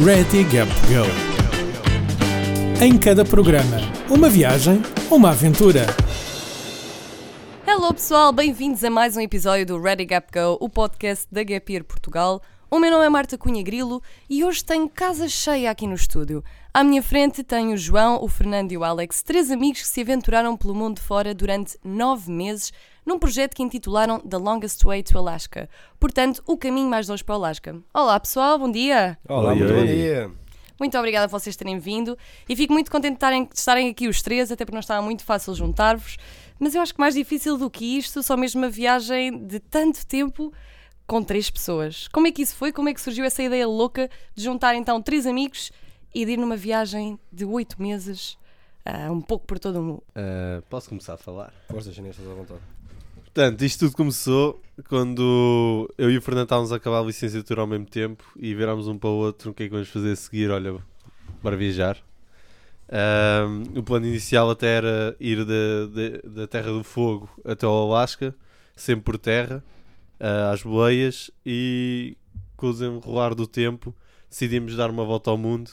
Ready Gap Go. Em cada programa, uma viagem, uma aventura. Hello pessoal, bem-vindos a mais um episódio do Ready Gap Go, o podcast da Gap Year Portugal. O meu nome é Marta Cunha Grilo e hoje tenho casa cheia aqui no estúdio. À minha frente tenho o João, o Fernando e o Alex, três amigos que se aventuraram pelo mundo fora durante nove meses num projeto que intitularam The Longest Way to Alaska. Portanto, o caminho mais longe para o Alasca. Olá pessoal, bom dia! Olá, Oi, muito bom dia. Muito obrigada a vocês terem vindo e fico muito contente de estarem, de estarem aqui os três, até porque não estava muito fácil juntar-vos. Mas eu acho que mais difícil do que isto, só mesmo uma viagem de tanto tempo com três pessoas. Como é que isso foi? Como é que surgiu essa ideia louca de juntar então três amigos e de ir numa viagem de oito meses, ah, um pouco por todo o mundo? Uh, posso começar a falar? Força, estás à vontade. Portanto, isto tudo começou quando eu e o Fernando estávamos a acabar a licenciatura ao mesmo tempo e virámos um para o outro o que é que vamos fazer a seguir. Olha, bora viajar. Um, o plano inicial até era ir da, da, da Terra do Fogo até ao Alasca, sempre por terra, ah, às boleias, e com o desenrolar do tempo decidimos dar uma volta ao mundo.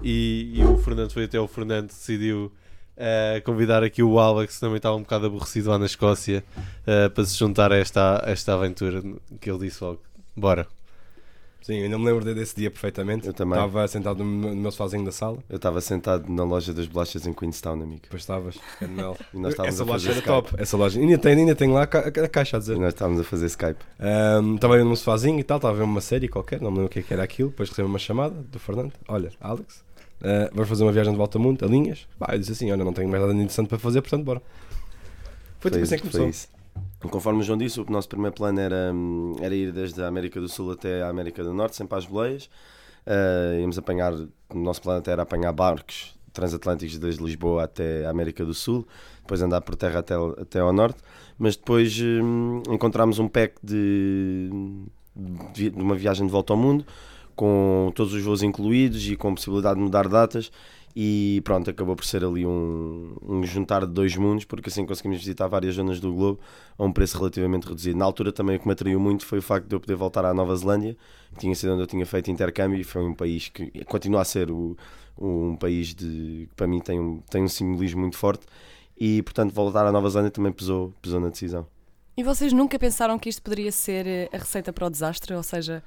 E, e o Fernando foi até o Fernando decidiu eh, convidar aqui o Alex, que também estava um bocado aborrecido lá na Escócia, eh, para se juntar a esta, a esta aventura que ele disse logo. Bora. Sim, eu ainda me lembro desse dia perfeitamente. Eu também. Estava sentado no meu, no meu sofazinho da sala. Eu estava sentado na loja das bolachas em Queenstown, amigo. Depois estavas, Canel. E nós estávamos Essa a loja fazer era Skype. top. Essa loja. Ainda tem, ainda tem lá a, ca- a caixa a dizer. E nós estávamos a fazer Skype. Estava eu num sofazinho e tal, estava a ver uma série qualquer, não me lembro o que, é que era aquilo. Depois recebi uma chamada do Fernando: Olha, Alex, ah, vamos fazer uma viagem de volta ao mundo, a linhas. Bah, eu disse assim: Olha, não tenho mais nada interessante para fazer, portanto, bora. Foi tipo assim que começou. isso. Conforme o João disse, o nosso primeiro plano era, hum, era ir desde a América do Sul até a América do Norte, sempre às boleias. Ah, íamos apanhar, o nosso plano até era apanhar barcos transatlânticos desde Lisboa até a América do Sul, depois andar por terra até, até ao norte. Mas depois hum, encontramos um pack de, de de uma viagem de volta ao mundo, com todos os voos incluídos e com possibilidade de mudar datas. E pronto, acabou por ser ali um, um juntar de dois mundos, porque assim conseguimos visitar várias zonas do globo a um preço relativamente reduzido. Na altura também o que me atraiu muito foi o facto de eu poder voltar à Nova Zelândia, que tinha sido onde eu tinha feito intercâmbio e foi um país que continua a ser o, um país de, que para mim tem um, tem um simbolismo muito forte e portanto voltar à Nova Zelândia também pesou, pesou na decisão. E vocês nunca pensaram que isto poderia ser eh, a receita para o desastre? Ou seja,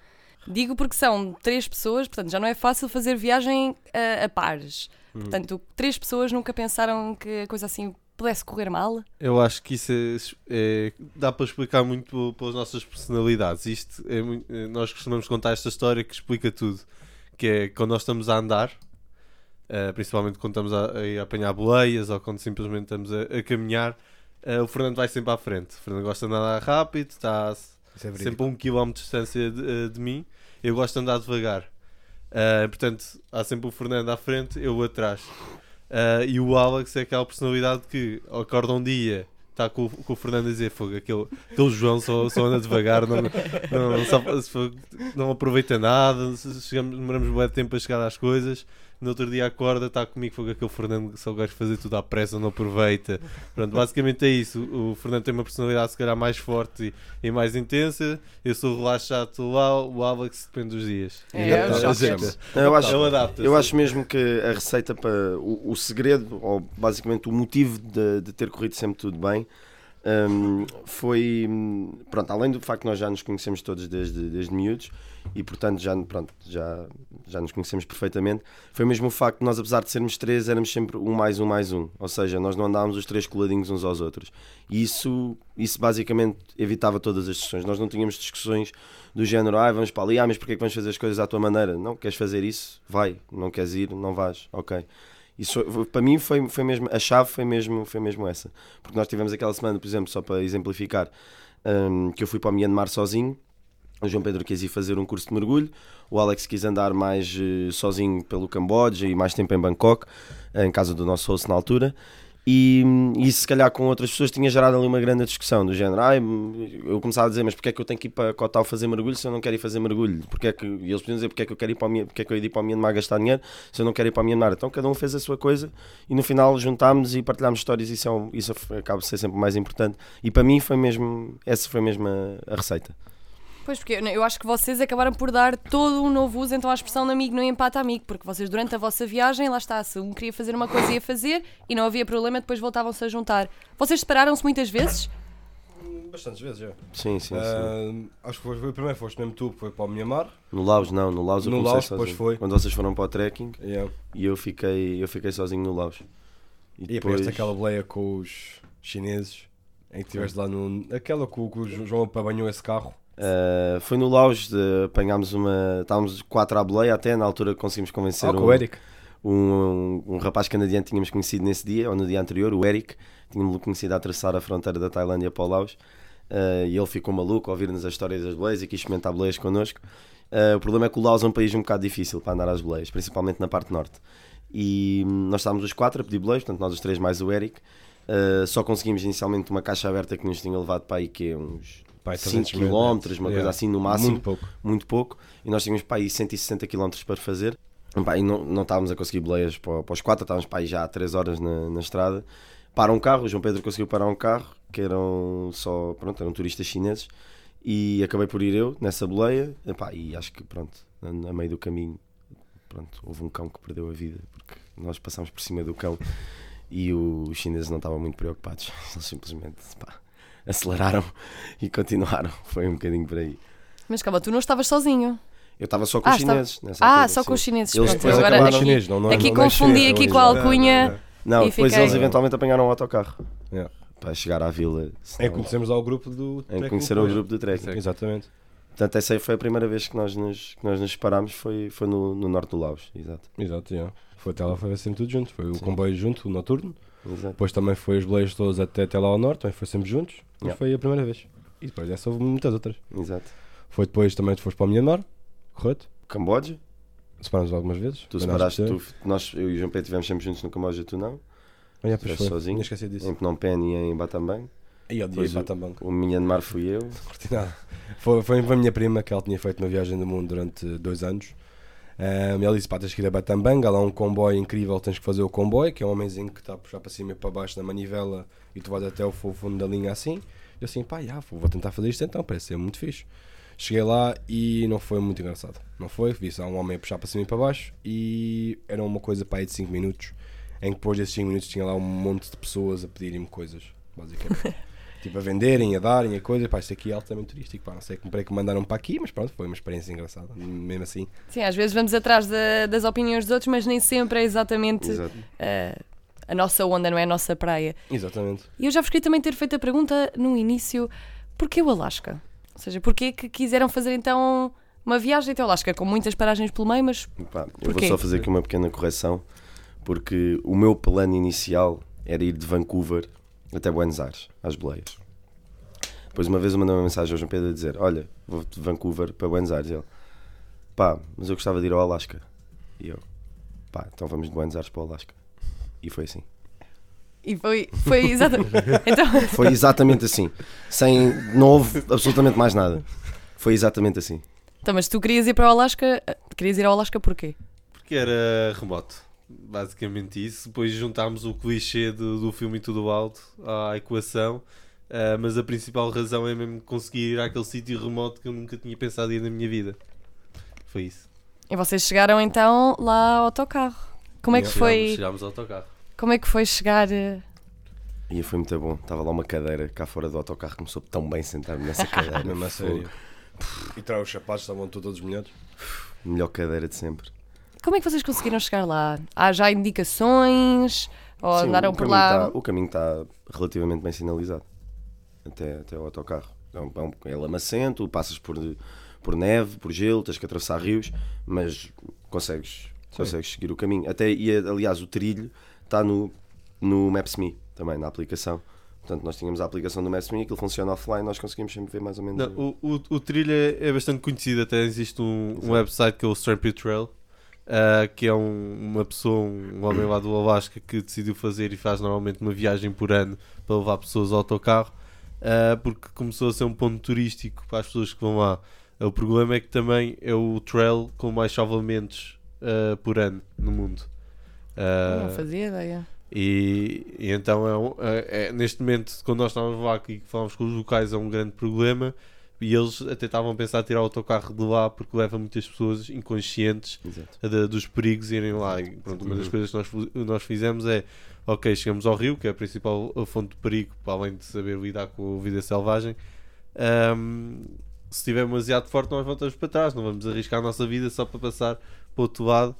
digo porque são três pessoas, portanto já não é fácil fazer viagem a, a pares. Portanto, três pessoas nunca pensaram que a coisa assim pudesse correr mal? Eu acho que isso é, é- dá para explicar muito pelas nossas personalidades. Isto é eh, nós costumamos contar esta história que explica tudo. Que é quando nós estamos a andar, eh, principalmente quando estamos a, a ir apanhar boleias ou quando simplesmente estamos a, a caminhar, eh, o Fernando vai sempre à frente. O Fernando gosta de andar rápido, está Isso é sempre a um quilómetro de distância de, eh, de mim. Eu gosto de andar devagar. Ah, portanto, há sempre o Fernando à frente, eu atrás. Ah, e o Alex é aquela personalidade que acorda um dia, está com, com o Fernando a dizer fogo, aquele, aquele João só, só anda devagar, não, não, for- não aproveita nada, chegamos, demoramos um de tempo a chegar às coisas. No outro dia acorda, está comigo, fogo, aquele Fernando que só gosta de fazer tudo à pressa, não aproveita. Pronto, basicamente é isso. O o Fernando tem uma personalidade se calhar mais forte e, e mais intensa. Eu sou relaxado, estou lá, o Alex depende dos dias. É, é o. Não, eu acho, adapta. Eu acho mesmo que a receita para o, o segredo, ou basicamente o motivo de, de ter corrido sempre tudo bem, hum, foi pronto, além do facto que nós já nos conhecemos todos desde, desde miúdos e portanto já, pronto, já, já nos conhecemos perfeitamente, foi mesmo o facto de nós, apesar de sermos três, éramos sempre um mais um mais um, ou seja, nós não andávamos os três coladinhos uns aos outros. E isso, isso basicamente evitava todas as discussões. Nós não tínhamos discussões do género, ah, vamos para ali, ah, mas porquê é que vamos fazer as coisas à tua maneira? Não, queres fazer isso? Vai. Não queres ir? Não vais. Ok. Isso para mim foi, foi mesmo, a chave foi mesmo, foi mesmo essa. Porque nós tivemos aquela semana, por exemplo, só para exemplificar, hum, que eu fui para o Myanmar sozinho, o João Pedro quis ir fazer um curso de mergulho, o Alex quis andar mais eh, sozinho pelo Camboja e mais tempo em Bangkok, em casa do nosso host na altura. E se calhar, com outras pessoas tinha gerado ali uma grande discussão do género. Ai, eu começava a dizer, mas porque é que eu tenho que ir para Cotal fazer mergulho se eu não quero ir fazer mergulho? Porque é que, e eles podiam dizer, porque é que eu quero ir para Myan- porque é que eu ir para o Myanmar gastar dinheiro se eu não quero ir para o Myanmar? Então cada um fez a sua coisa e no final juntámos e partilhámos histórias. Isso, é isso acaba por ser sempre mais importante. E para mim foi mesmo, essa foi mesmo a, a receita. Pois, porque eu- acho que vocês acabaram por dar todo um novo uso então à expressão de amigo não empata amigo, porque vocês durante a vossa viagem, lá está, se um queria fazer uma coisa ia fazer e não havia problema, depois voltavam-se a juntar. Vocês separaram-se muitas vezes? Bastantes vezes, já. Sim, sim, sim. Ah, acho que foi, foi o primeiro, foste mesmo tu, que foi para o Mianmar. No Laos não, no Laos eu No Laos, sozinho. depois foi. Quando vocês foram para o trekking Yeah. e eu fiquei, eu fiquei sozinho no Laos. E depois aquela boleia com os chineses, em que estiveste lá no. Aquela que o, que o João apanhou esse carro. Uh, foi no Laos, de, apanhámos uma. Estávamos quatro à boleia até, na altura conseguimos convencer com um, o Eric. um, um, um rapaz canadiano que tínhamos conhecido nesse dia, ou no dia anterior, o Eric, tínhamos conhecido a atravessar a fronteira da Tailândia para o Laos, uh, e ele ficou maluco ao ouvir-nos as histórias das boleias e quis experimentar boleias connosco. Uh, o problema é que o Laos é um país um bocado difícil para andar às boleias, principalmente na parte norte. E hum, nós estávamos os quatro a pedir boleias, portanto nós os três mais o Eric. Uh, só conseguimos inicialmente uma caixa aberta que nos tinha levado para aí que uns Pai, 5 300 km, uma coisa Yeah. assim no máximo Muito pouco. muito pouco, e nós tínhamos para aí 160 km para fazer. Pá, e não, não estávamos a conseguir boleias para, para os quatro, estávamos para aí já há 3 horas na, na estrada. Para um carro, o João Pedro conseguiu parar um carro, que eram só, pronto, eram turistas chineses, e acabei por ir eu nessa boleia, Epá, e acho que, pronto, a, meio do caminho, pronto, houve um cão que perdeu a vida, porque nós passámos por cima do cão, e os chineses não estavam muito preocupados, eles simplesmente, pá, aceleraram e continuaram, foi um bocadinho por aí. Mas calma, tu não estavas sozinho. Eu estava só com Ah, os estava- chineses. nessa Ah, altura, só sim. com os chineses. Eles pronto. depois Agora acabaram- aqui, chinês, não, não é- aqui não é confundi aqui é com a original. alcunha. Não, E depois fiquei- eles eventualmente apanharam o autocarro Yeah. para chegar à vila. É senão- que conhecemos lá o grupo do. trekking conhecer o grupo do trekking. Exatamente. Portanto, essa aí foi a primeira vez que nós nos, que nós nos separámos, foi, foi no, no norte do Laos. Exato. Exato, yeah. Foi até lá, foi sempre tudo junto. Foi o Sim. comboio junto, o noturno. Exato. Depois também foi os boleios todos até, até lá ao norte, também foi sempre juntos. Mas Yeah. foi a primeira vez. E depois dessa houve muitas outras. Exato. Foi depois também tu foste para o Myanmar, correto? Camboja, Separámos algumas vezes. tu separaste, tu, nós, eu e o João Pedro estivemos sempre juntos no Camboja, tu não. Ah, yeah, pois foi. sozinho? Tinha esquecido disso. Em Phnom Penh e em Battambang. E eu Depois disse o- também. O Myanmar fui eu. curti nada. Foi, foi a minha prima que ela tinha feito uma viagem do mundo durante dois anos. Um, e ela disse: pá, tens que ir a Batambanga, há lá um comboio incrível, tens que fazer o comboio, que é um homenzinho que está a puxar para cima e para baixo na manivela e tu vais até o fu- fundo da linha assim. E eu assim, pá, já, vou tentar fazer isto então, parece ser muito fixe. Cheguei lá e não foi muito engraçado. Não foi, vi só um homem a puxar para cima e para baixo e era uma coisa para aí de 5 minutos, em que depois desses 5 minutos tinha lá um monte de pessoas a pedirem-me coisas, basicamente. tipo a venderem, a darem, a coisa, pá, isto aqui é altamente turístico, pá, não sei como para que mandaram para aqui, mas pronto, foi uma experiência engraçada, mesmo assim. Sim, às vezes vamos atrás da- das opiniões dos outros, mas nem sempre é exatamente eh, a nossa onda, não é a nossa praia. Exatamente. E eu já vos queria também ter feito a pergunta no início: porquê o Alasca? Ou seja, porquê que quiseram fazer então uma viagem até o Alasca, com muitas paragens pelo meio, mas Pá, eu vou só fazer aqui uma pequena correção, porque o meu plano inicial era ir de Vancouver até Buenos Aires, às boleias. Depois uma vez eu mandei uma mensagem ao João Pedro a dizer, olha, vou de Vancouver para Buenos Aires. E ele, pá, mas eu gostava de ir ao Alasca. E eu, pá, então vamos de Buenos Aires para o Alasca. E foi assim. e foi, foi exatamente. então, Foi exatamente assim. Sem, não houve absolutamente mais nada. Foi exatamente assim. então, mas tu querias ir para o Alasca, querias ir ao Alasca porquê? Porque era remoto. Basicamente isso. Depois juntámos o clichê do, do filme e tudo alto à equação. Ah, mas a principal razão é mesmo conseguir ir àquele sítio remoto que eu nunca tinha pensado ir na minha vida. Foi isso. E vocês chegaram então lá ao autocarro. Como é que foi, Chegámos, ao autocarro. como é que foi chegar eh, E foi muito bom. Estava lá uma cadeira cá fora do autocarro que me soube tão bem sentar-me nessa cadeira. Mesmo a sério. E traz os sapatos, estavam todos molhados. Melhor cadeira de sempre. Como é que vocês conseguiram chegar lá? Há já indicações? Ou Sim, andaram por lá? tá- o caminho está relativamente bem sinalizado. Até, até o autocarro. É, um, é, um, é lamacento, passas por, por neve, por gelo, tens que atravessar rios, mas consegues, consegues seguir o caminho. Até, e aliás, o trilho está no, no Maps.me também, na aplicação. Portanto, nós tínhamos a aplicação do Maps.me, aquilo funciona offline, nós conseguimos sempre ver mais ou menos. Não, o, o, o trilho é, é bastante conhecido, até existe um, um website que é o Strampy Trail, ah, que é um- uma pessoa, um homem lá do Alasca que decidiu fazer e faz normalmente uma viagem por ano para levar pessoas ao autocarro, ah, porque começou a ser um ponto turístico para as pessoas que vão lá. O problema é que também é o trail com mais salvamentos ah, por ano no mundo. Não fazia ideia. e, e então é, um- é- é- neste momento, quando nós estávamos lá e que falámos com os locais, é um grande problema. E eles até estavam a pensar em tirar o autocarro de lá porque leva muitas pessoas inconscientes da- dos perigos irem lá. E, pronto, uma das coisas que nós, nós fizemos é, ok, chegamos ao rio, que é a principal fonte de perigo, para além de saber lidar com a vida selvagem. Ahm, se estiver demasiado forte, nós voltamos para trás, não vamos arriscar a nossa vida só para passar para o outro lado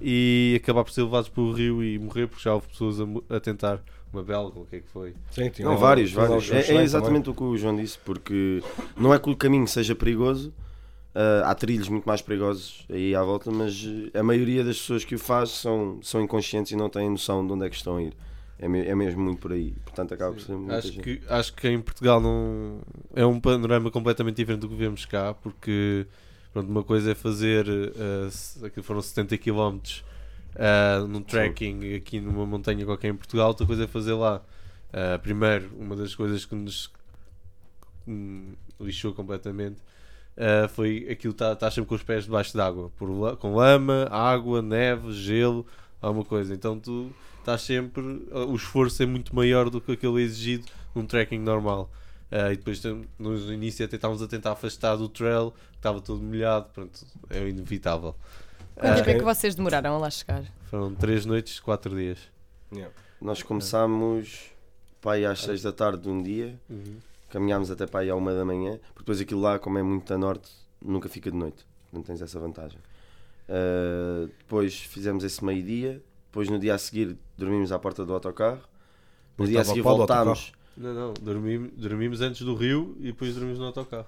e acabar por ser levados pelo rio e morrer, porque já houve pessoas a, a tentar. Uma belga, o que é que foi? Sim, tinha Não, vários, vários. os É, é exatamente o que o João disse, porque não é que o caminho seja perigoso, ah, há trilhos muito mais perigosos aí à volta, mas eh, a maioria das pessoas que o faz são, são inconscientes e não têm noção de onde é que estão a ir. É, me- é mesmo muito por aí. Portanto, acaba por ser muita Acho gente. que, acho que em Portugal não é um panorama completamente diferente do que vemos cá, porque pronto, uma coisa é fazer uh, foram 70 km uh, num trekking aqui numa montanha qualquer em Portugal, outra coisa é fazer lá. Uh, primeiro, uma das coisas que nos lixou completamente uh, foi aquilo que estás sempre com os pés debaixo d'água, com lama, água, neve, gelo, alguma coisa. Então tu estás sempre. O esforço é muito maior do que aquele exigido num trekking normal. Uh, e depois no início até estávamos a tentar afastar do trail, que estava todo molhado, pronto, é inevitável. Quanto tempo é Ah, que vocês demoraram a lá chegar? Foram 3 noites, 4 dias. Yeah. Nós começámos para aí às 6 da tarde de um dia, caminhámos até para aí à 1 da manhã, porque depois aquilo lá, como é muito a norte, nunca fica de noite. Não tens essa vantagem. Ah, depois fizemos esse meio-dia, depois no dia a seguir dormimos à porta do autocarro. No dia a seguir voltámos. Não, não, dormimos, dormimos antes do rio e depois dormimos no autocarro.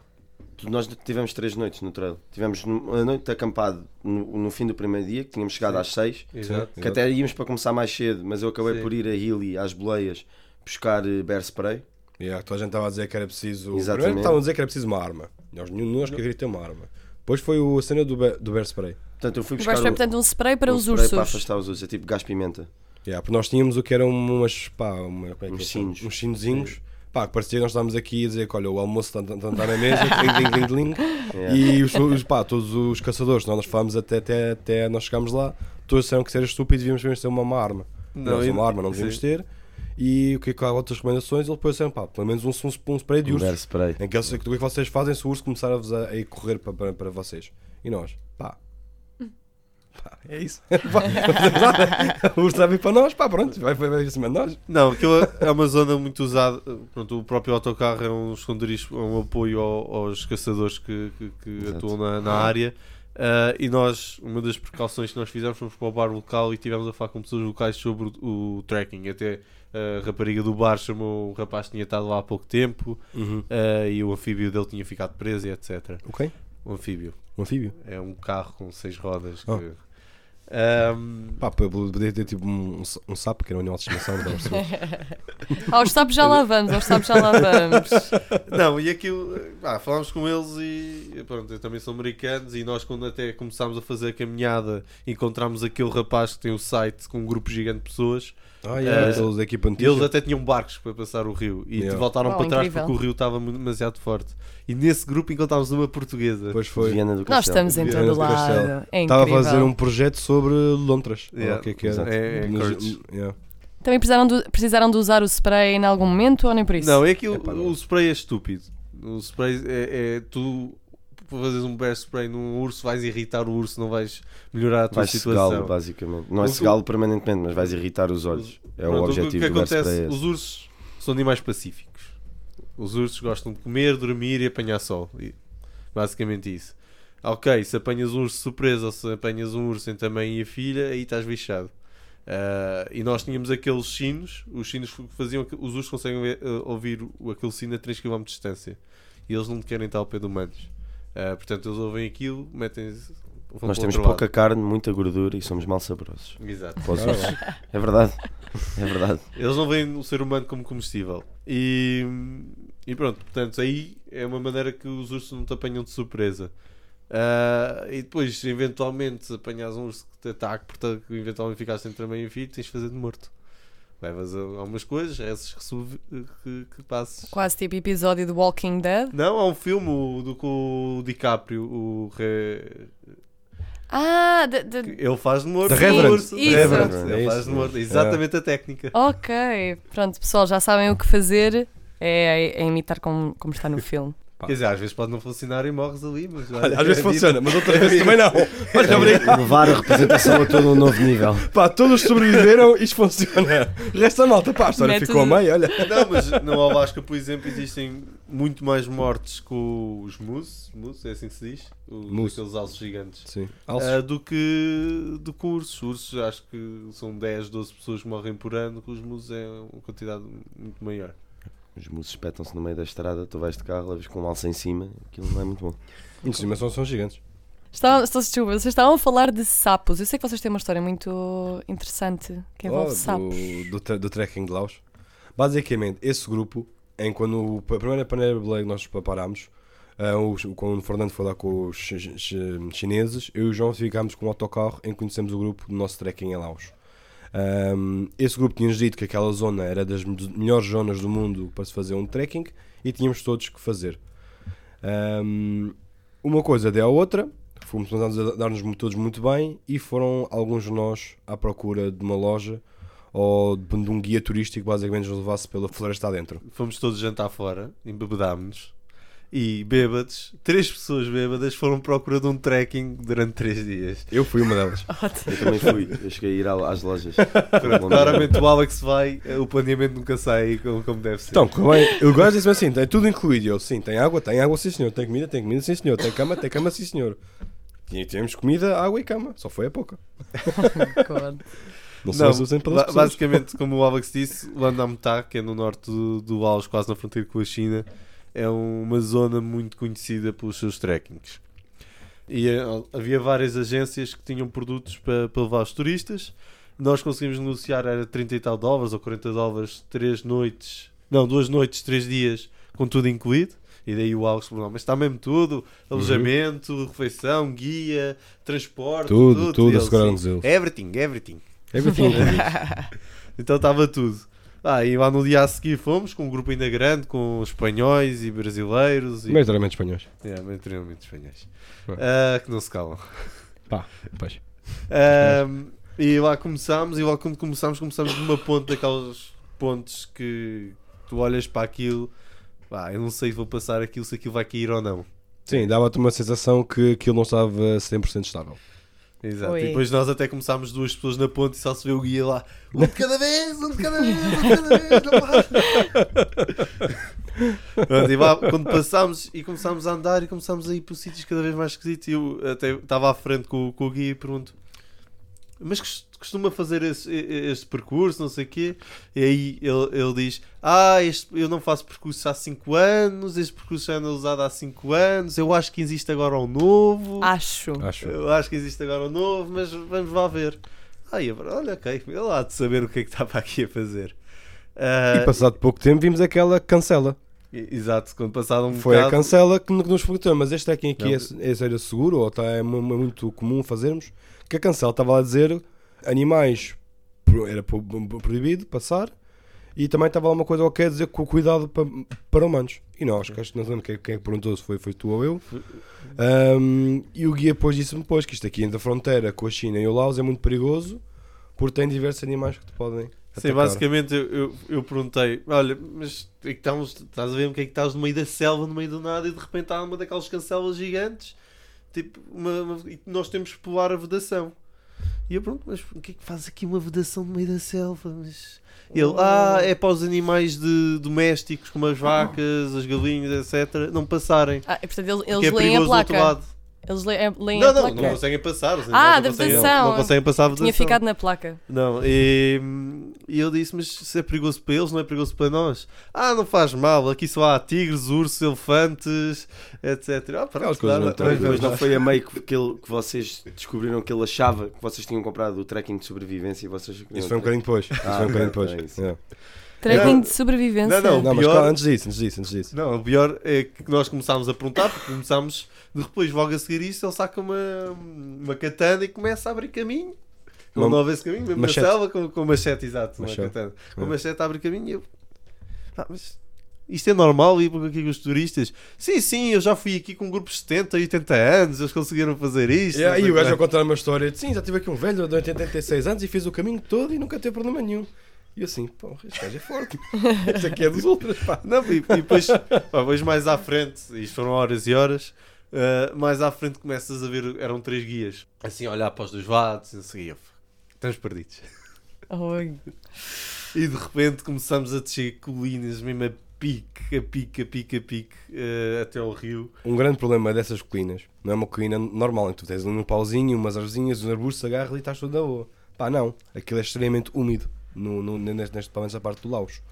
Nós tivemos três noites no trail. Tivemos uma noite acampado no, no fim do primeiro dia, que tínhamos chegado Sim. às 6, Exato. que até íamos para começar mais cedo, mas eu acabei Sim. por ir a Hilly, às boleias, buscar eh, bear spray. Yeah, toda a gente estava a dizer que era preciso. Exatamente. Primeiro estavam a dizer que era preciso uma arma. Nós, nenhum de nós queria ter uma arma. Depois foi o- a cena do, do Bear Spray. Portanto, eu fui buscar vais ter, um- portanto, um spray para um os spray ursos. para afastar os ursos, é tipo gás pimenta. Yeah, porque nós tínhamos o que eram umas. Pá, uma, como é que Uns é? sinos. Uns sinozinhos. Pá, parecia que nós estávamos aqui a dizer que olha, o almoço está está- está na mesa. Yeah. E os, os- pá, todos os caçadores, nós falámos até, até, até nós chegámos lá, todos disseram que se era estúpido devíamos mesmo ter uma, uma arma. Não, e- uma arma não devíamos sim. ter. E o que é que há outras recomendações? Ele depois disseram, pá, pelo menos um, um, um spray de urso. spray. Em que eles- o que é que vocês fazem se o urso começar a, a, correr para, para, para vocês? E nós, pá. Pá, é isso. O vir para nós, pá, pronto, vai, vai, vai acima de nós. Não, aquilo é uma zona muito usada. Pronto, o próprio autocarro é um esconderijo, é um apoio ao- aos caçadores que, que- que atuam na, na área. Ah, e nós, uma das precauções que nós fizemos, fomos para o bar local e tivemos a falar com pessoas locais sobre o, o trekking. Até a rapariga do bar chamou o rapaz que tinha estado lá há pouco tempo ah, e o anfíbio dele tinha ficado preso e etc. Ok? O anfíbio Um anfíbio. é um carro com seis rodas. Oh. Que, Ahm, Pá, podia ter tipo um, um sapo que era um animal de estimação. Aos sapos já lá vamos, aos sapos já lá vamos. Não, e aquilo, ah, falámos com eles e pronto, eu também são americanos e nós quando até começámos a fazer a caminhada encontramos aquele rapaz que tem o site com um grupo gigante de pessoas Ah, yeah, Eh, aqueles da equipa eles até tinham barcos para passar o rio e Yeah. voltaram para trás incrível. porque o rio estava demasiado forte. E nesse grupo encontramos uma portuguesa. Depois foi. Viana do Nós Castelo. estamos em Viana todo do lado. É Estava a fazer um projeto sobre lontras. Yeah, o que é que era? exato. É, é cortes. yeah. Também precisaram de, precisaram de usar o spray em algum momento ou nem por isso? Não, é Epá, não. o spray é estúpido. O spray é, é tu para fazeres um bear spray num urso, vais irritar o urso, não vais melhorar a tua Vais situação. cegá-lo, basicamente. Não é O- cegá-lo permanentemente, mas vais irritar os olhos. É o Pronto, objetivo que do bear acontece? spray. é esse. Os ursos são animais pacíficos. Os ursos gostam de comer, dormir e apanhar sol. E- basicamente isso. Ok, se apanhas um urso surpresa ou se apanhas um urso entre a mãe e a filha, aí estás bichado. Ah, e nós tínhamos aqueles sinos, os sinos que faziam que os ursos conseguem ver- eh, ouvir o- aquele sino a 3 km de distância e eles não querem estar ao pé de humanos. Ah, portanto, eles ouvem aquilo, metem Nós temos pouca carne, muita gordura e somos mal saborosos. lado. Exato. É verdade. É verdade. Eles não veem o ser humano como comestível. E, e pronto, portanto, aí é uma maneira que os ursos não te apanham de surpresa. Ah, e depois, se eventualmente apanhas um urso que te ataque, portanto, que eventualmente ficaste entre a mãe e o filho, tens de fazer de morto. Levas algumas coisas, essas que, sub- que, que passes. Quase tipo episódio do Walking Dead. Não, há um filme do com o DiCaprio, o Re- Ah, de- de- ele faz de morto. The. Isso. É Ele faz de morto. Exatamente a técnica. ok. Pronto, pessoal, já sabem o que fazer. É, é imitar como, como está no filme. Pá. Quer dizer, às vezes pode não funcionar e morres ali, mas Olha, às vezes funciona, mas outras vezes também não. Olha, obrigado. Levar a representação a todo um novo nível. Pá, todos sobreviveram, isto funciona. Resta a malta, pá, a história Mete ficou a meio, olha. Não, mas no Alasca, por exemplo, existem muito mais mortes com os moose, moose é assim que se diz? Os, Moose. Aqueles alces gigantes. Sim. Ah, do que do que ursos. Ursos acho que são 10, 12 pessoas que morrem por ano, com os moose é uma quantidade muito maior. Os moços espetam-se no meio da estrada, tu vais de carro, levas com um alça em cima, aquilo não é muito bom. Em cima são, são gigantes. Estavam, estou- desculpa, vocês estavam a falar de sapos. Eu sei que vocês têm uma história muito interessante que envolve Oh, sapos. do, do, do trekking de Laos. Basicamente, esse grupo, em quando a primeira paneira Blade nós preparámos, os- quando o Fernando foi lá com os chi- chi- chineses, eu e o João ficámos com o autocarro em que conhecemos o grupo do nosso trekking em Laos. Ahm, esse grupo tinha-nos dito que aquela zona era das me- melhores zonas do mundo para se fazer um trekking e tínhamos todos que fazer. Ahm, uma coisa deu a outra, fomos a dar-nos todos muito bem e foram alguns de nós à procura de uma loja ou de um guia turístico basicamente nos levasse pela floresta adentro. Fomos todos jantar fora, embebedámos-nos e bêbados, três pessoas bêbadas foram procura de um trekking durante três dias. Eu fui uma delas. Ótimo. Eu também fui, eu cheguei a ir às lojas. Claramente o Alex vai, o planeamento nunca sai como, como deve ser. Então, correu bem. o gajo disse-me assim: tem tudo incluído. Eu, sim, tem água, tem água, sim senhor. Tem comida, tem comida, sim senhor. Tem cama, tem cama, sim senhor. Tínhamos comida, água e cama. Só foi a pouca. God. Não Não, o ba- basicamente, como o Alex disse, Landamtá, que é no norte do, do Laos, quase na fronteira com a China, é uma zona muito conhecida pelos seus trekkings. E eh, havia várias agências que tinham produtos para, para levar os turistas. Nós conseguimos negociar, era 30 e tal dólares ou 40 dólares, três noites, não, duas noites, três dias, com tudo incluído. E daí o Alex falou, "Não, mas está mesmo tudo, alojamento, refeição, guia, transporte, Tudo, tudo, tudo, E ele, asseguraram-nos "Sim, eles." Everything, everything. Everything. Então estava tudo. Ah, e lá no dia a seguir fomos com um grupo ainda grande, com espanhóis e brasileiros e Maioritariamente espanhóis. é, maioritariamente espanhóis. Ah, que não se calam. Pá, pois. Ahm, e lá começámos, e lá quando começámos, começámos numa ponte daqueles pontos que tu olhas para aquilo, pá, eu não sei se vou passar aquilo, se aquilo vai cair ou não. Sim, dava-te uma sensação que aquilo não estava 100% estável. Exato. Ui. E depois nós até começámos duas pessoas na ponte e só se vê o guia lá. Um de cada vez, um de cada vez, um de cada vez, não e lá, quando passámos e começámos a andar e começámos a ir para sítios cada vez mais esquisitos, e eu até estava à frente com, com o guia e pergunto: Mas costuma fazer esse, este percurso, não sei o quê? E aí ele, ele diz: Ah, este, eu não faço percurso há 5 anos, este percurso já anda usado há 5 anos, eu acho que existe agora um novo. Acho. Acho. Eu acho que existe agora um novo, mas vamos lá ver. Ah, e agora, olha, ok, ele há de saber o que é que estava aqui a fazer. Ah, E passado pouco tempo vimos aquela cancela. Exato, quando passado um Foi a bocado- cancela que nos perguntou, mas este trekking aqui Não. é, é seguro ou está, é mu- muito comum fazermos? Que a cancela estava lá a dizer animais era pro- pro- proibido passar e também estava lá uma coisa ok a dizer com cuidado pa- para humanos. E nós, que acho que não lembro quem, quem é que perguntou se foi, foi tu ou eu. Ahm, e o guia depois disse-me depois que isto aqui entre a fronteira com a China e o Laos é muito perigoso porque tem diversos animais que te podem. Sim, atacar. basicamente eu, eu, eu perguntei: Olha, mas é que estamos, estás a ver o que é que estás no meio da selva, no meio do nada, e de repente há uma daquelas cancelas gigantes, tipo, uma, uma- e nós temos que pular a vedação. E eu pergunto: Mas o que é que faz aqui uma vedação no meio da selva? Mas... Ele, ah, é para os animais de, domésticos, como as vacas, as galinhas, etc., não passarem. Ah, portanto, eles, eles é leem a perigoso do outro placa. Eles leem, leem Não, a não, placa. não conseguem passar. Ah, da não conseguem- vedação. Não conseguem passar a vedação. Tinha ficado na placa. Não, e, e eu disse, mas se é perigoso para eles, não é perigoso para nós? Ah, não faz mal, aqui só há tigres, ursos, elefantes, etc. Ah, pronto, muito dá- Mas, mas não foi a meio que, que, ele- que vocês descobriram que ele achava que vocês tinham comprado o trekking de sobrevivência e vocês Isso foi um bocadinho depois. Isso Ah, foi um bocadinho ok, depois. é isso. Trekking Não. de sobrevivência. Não, Não, mas pior- calma, antes disso, antes disso, antes disso. Não, o pior é que nós começámos a perguntar, porque começámos, depois logo a seguir isso, ele saca uma, uma katana e começa a abrir caminho. Como Uma- não houvesse caminho, mesmo machete. na selva, com, com machete, exato, uma Machete. katana. Com É. machete abre caminho e eu... Ah, mas isto é normal ir aqui com os turistas? Sim, sim, eu já fui aqui com um grupo de 70, 80 anos, eles conseguiram fazer isto. E não aí o gajo quê. contar uma história de sim, já tive aqui um velho de 86 anos e fiz o caminho todo e nunca teve problema nenhum. E assim, pô, este gajo é forte. Este aqui é dos outros, pá. Não, e, e depois, pá, depois mais à frente, isto foram horas e horas, uh, mais à frente começas a ver, eram três guias, assim a olhar para os dois lados, e não sei. Estamos perdidos. Oi. E de repente começamos a descer colinas, mesmo a pique, a pique, a pique, a pique, uh, até ao rio. Um grande problema dessas colinas, não é uma colina normal, em que tu tens ali um pauzinho, umas arzinhas, uns arbustos, agarras e estás tudo na boa. Pá, não. Aquilo é extremamente úmido, no, no, neste, neste, pelo menos a parte do Laos.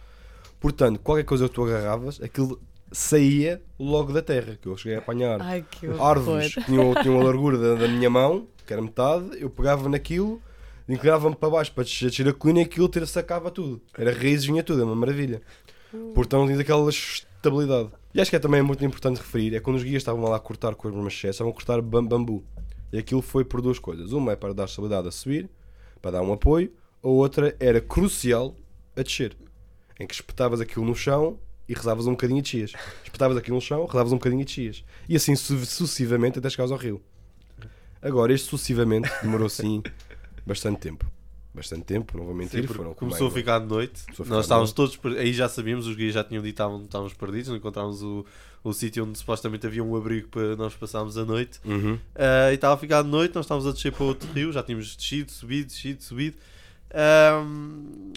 Portanto, qualquer coisa que tu agarravas, aquilo saía logo da terra, que eu cheguei a apanhar. Ai, que árvores que tinham, tinham a largura da, da, minha mão, que era metade, eu pegava naquilo, inclinava-me para baixo para descer a colina e aquilo ter sacava tudo. Era raízes, vinha tudo, é uma maravilha. Portanto, tinha aquela estabilidade. E acho que é também muito importante referir, é quando os guias estavam lá a cortar com as machetes, estavam a cortar bambu. E aquilo foi por duas coisas. Uma é para dar estabilidade a subir, para dar um apoio, a outra era crucial a descer. Em que espetavas aquilo no chão e rezavas um bocadinho e descias. Espetavas aquilo no chão, rezavas um bocadinho e descias. E assim sucessivamente até chegares ao rio. Agora, este sucessivamente demorou sim bastante tempo. Bastante tempo, não vou mentir. Sim, foram começou a ficar de noite. Ficar Nós estávamos todos. Aí já sabíamos, os guias já tinham dito que estávamos perdidos. Não encontrávamos o, o sítio onde supostamente havia um abrigo para nós passarmos a noite. Uhum. Uh, e estava a ficar de noite. Nós estávamos a descer para outro rio. Já tínhamos descido, subido, descido, subido. Um,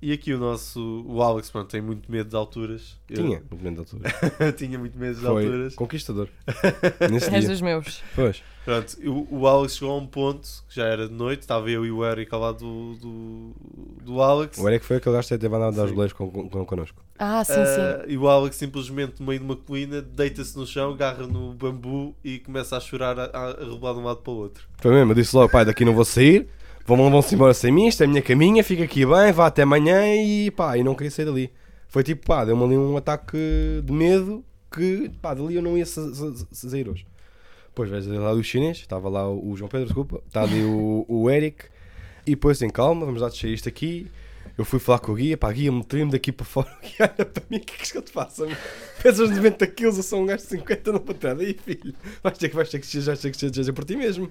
e aqui o nosso o Alex pronto, tem muito medo de alturas. Tinha Eu... muito medo de alturas. Tinha muito medo de Foi alturas. Conquistador. Nesse És dos meus. Pois. Pronto, o, o Alex chegou a um ponto que já era de noite, estava eu e o Eric ao lado do, do, do Alex. O Eric foi aquele gajo que teve andado a dar os Sim. boleiros com, com, com, connosco. Ah, sim, Ah, sim. e o Alex simplesmente no meio de uma colina deita-se no chão, agarra no bambu e começa a chorar a, a, a rebolar de um lado para o outro. Foi mesmo, eu disse logo, pai, daqui não vou sair. Vão- Vão-se embora sem mim, isto é a minha caminha, fica aqui bem, vá até amanhã e pá, e não queria sair dali. Foi tipo, pá, deu-me ali um ataque de medo que, pá, dali eu não ia sa- sa- sa- sair hoje. Depois vejo lá o chinês, estava lá o João Pedro, desculpa, está ali o, o Eric, e depois assim, calma, vamos lá descer isto aqui. Eu fui falar com o guia, pá, guia, meter-me daqui para fora. O guia olha para mim, o que é que eu te faço? Pesas 90 quilos, eu sou um gajo de 50, não para trás. Aí, filho, vais ter que, vais ter que, vais ter que seja por ti mesmo.